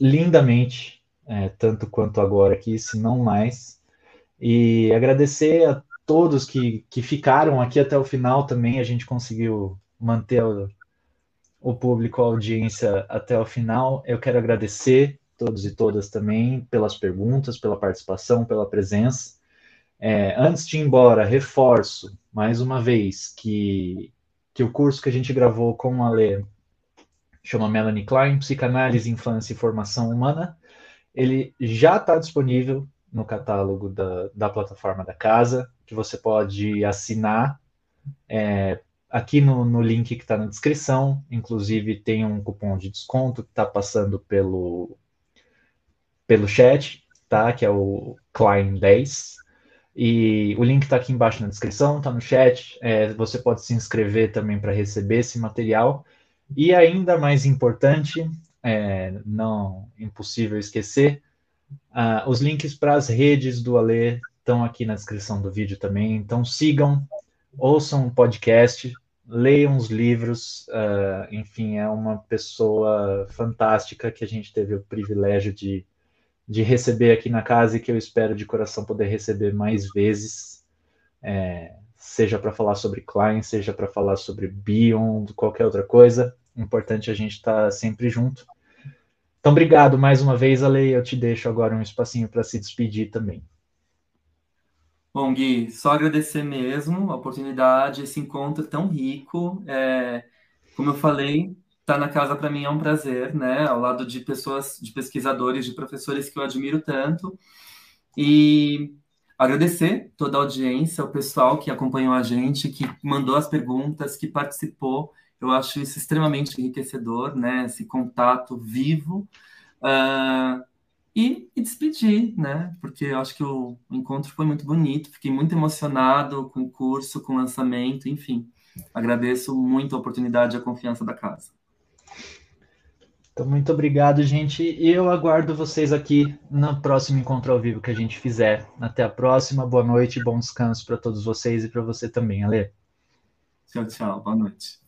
lindamente, é, tanto quanto agora aqui, se não mais. E agradecer a todos que, que ficaram aqui até o final também, a gente conseguiu manter o, o público, a audiência até o final. Eu quero agradecer todos e todas também pelas perguntas, pela participação, pela presença. É, antes de ir embora, reforço mais uma vez que, que o curso que a gente gravou com a Lê chama Melanie Klein, Psicanálise, Infância e Formação Humana. Ele já está disponível no catálogo da, da plataforma da casa, que você pode assinar é, aqui no, no link que está na descrição. Inclusive, tem um cupom de desconto que está passando pelo, pelo chat, tá? que é o Klein 10. E o link está aqui embaixo na descrição, está no chat. É, você pode se inscrever também para receber esse material. E ainda mais importante, é, não impossível esquecer, uh, os links para as redes do Alê estão aqui na descrição do vídeo também. Então sigam, ouçam o podcast, leiam os livros. Uh, enfim, é uma pessoa fantástica que a gente teve o privilégio de de receber aqui na casa e que eu espero de coração poder receber mais vezes, é, seja para falar sobre Klein, seja para falar sobre Bion, qualquer outra coisa. Importante a gente estar tá sempre junto. Então, obrigado mais uma vez, Ale. Eu te deixo agora um espacinho para se despedir também. Bom, Gui, só agradecer mesmo a oportunidade, esse encontro tão rico. É, como eu falei, estar tá na casa para mim é um prazer, né? Ao lado de pessoas, de pesquisadores, de professores que eu admiro tanto. E agradecer toda a audiência, o pessoal que acompanhou a gente, que mandou as perguntas, que participou. Eu acho isso extremamente enriquecedor, né? Esse contato vivo. Uh, e, e, despedir, né? Porque eu acho que o encontro foi muito bonito, fiquei muito emocionado com o curso, com o lançamento, enfim. Agradeço muito a oportunidade e a confiança da casa. Então, muito obrigado, gente. E eu aguardo vocês aqui no próximo encontro ao vivo que a gente fizer. Até a próxima. Boa noite, bom descanso para todos vocês e para você também, Ale. Tchau, tchau. Boa noite.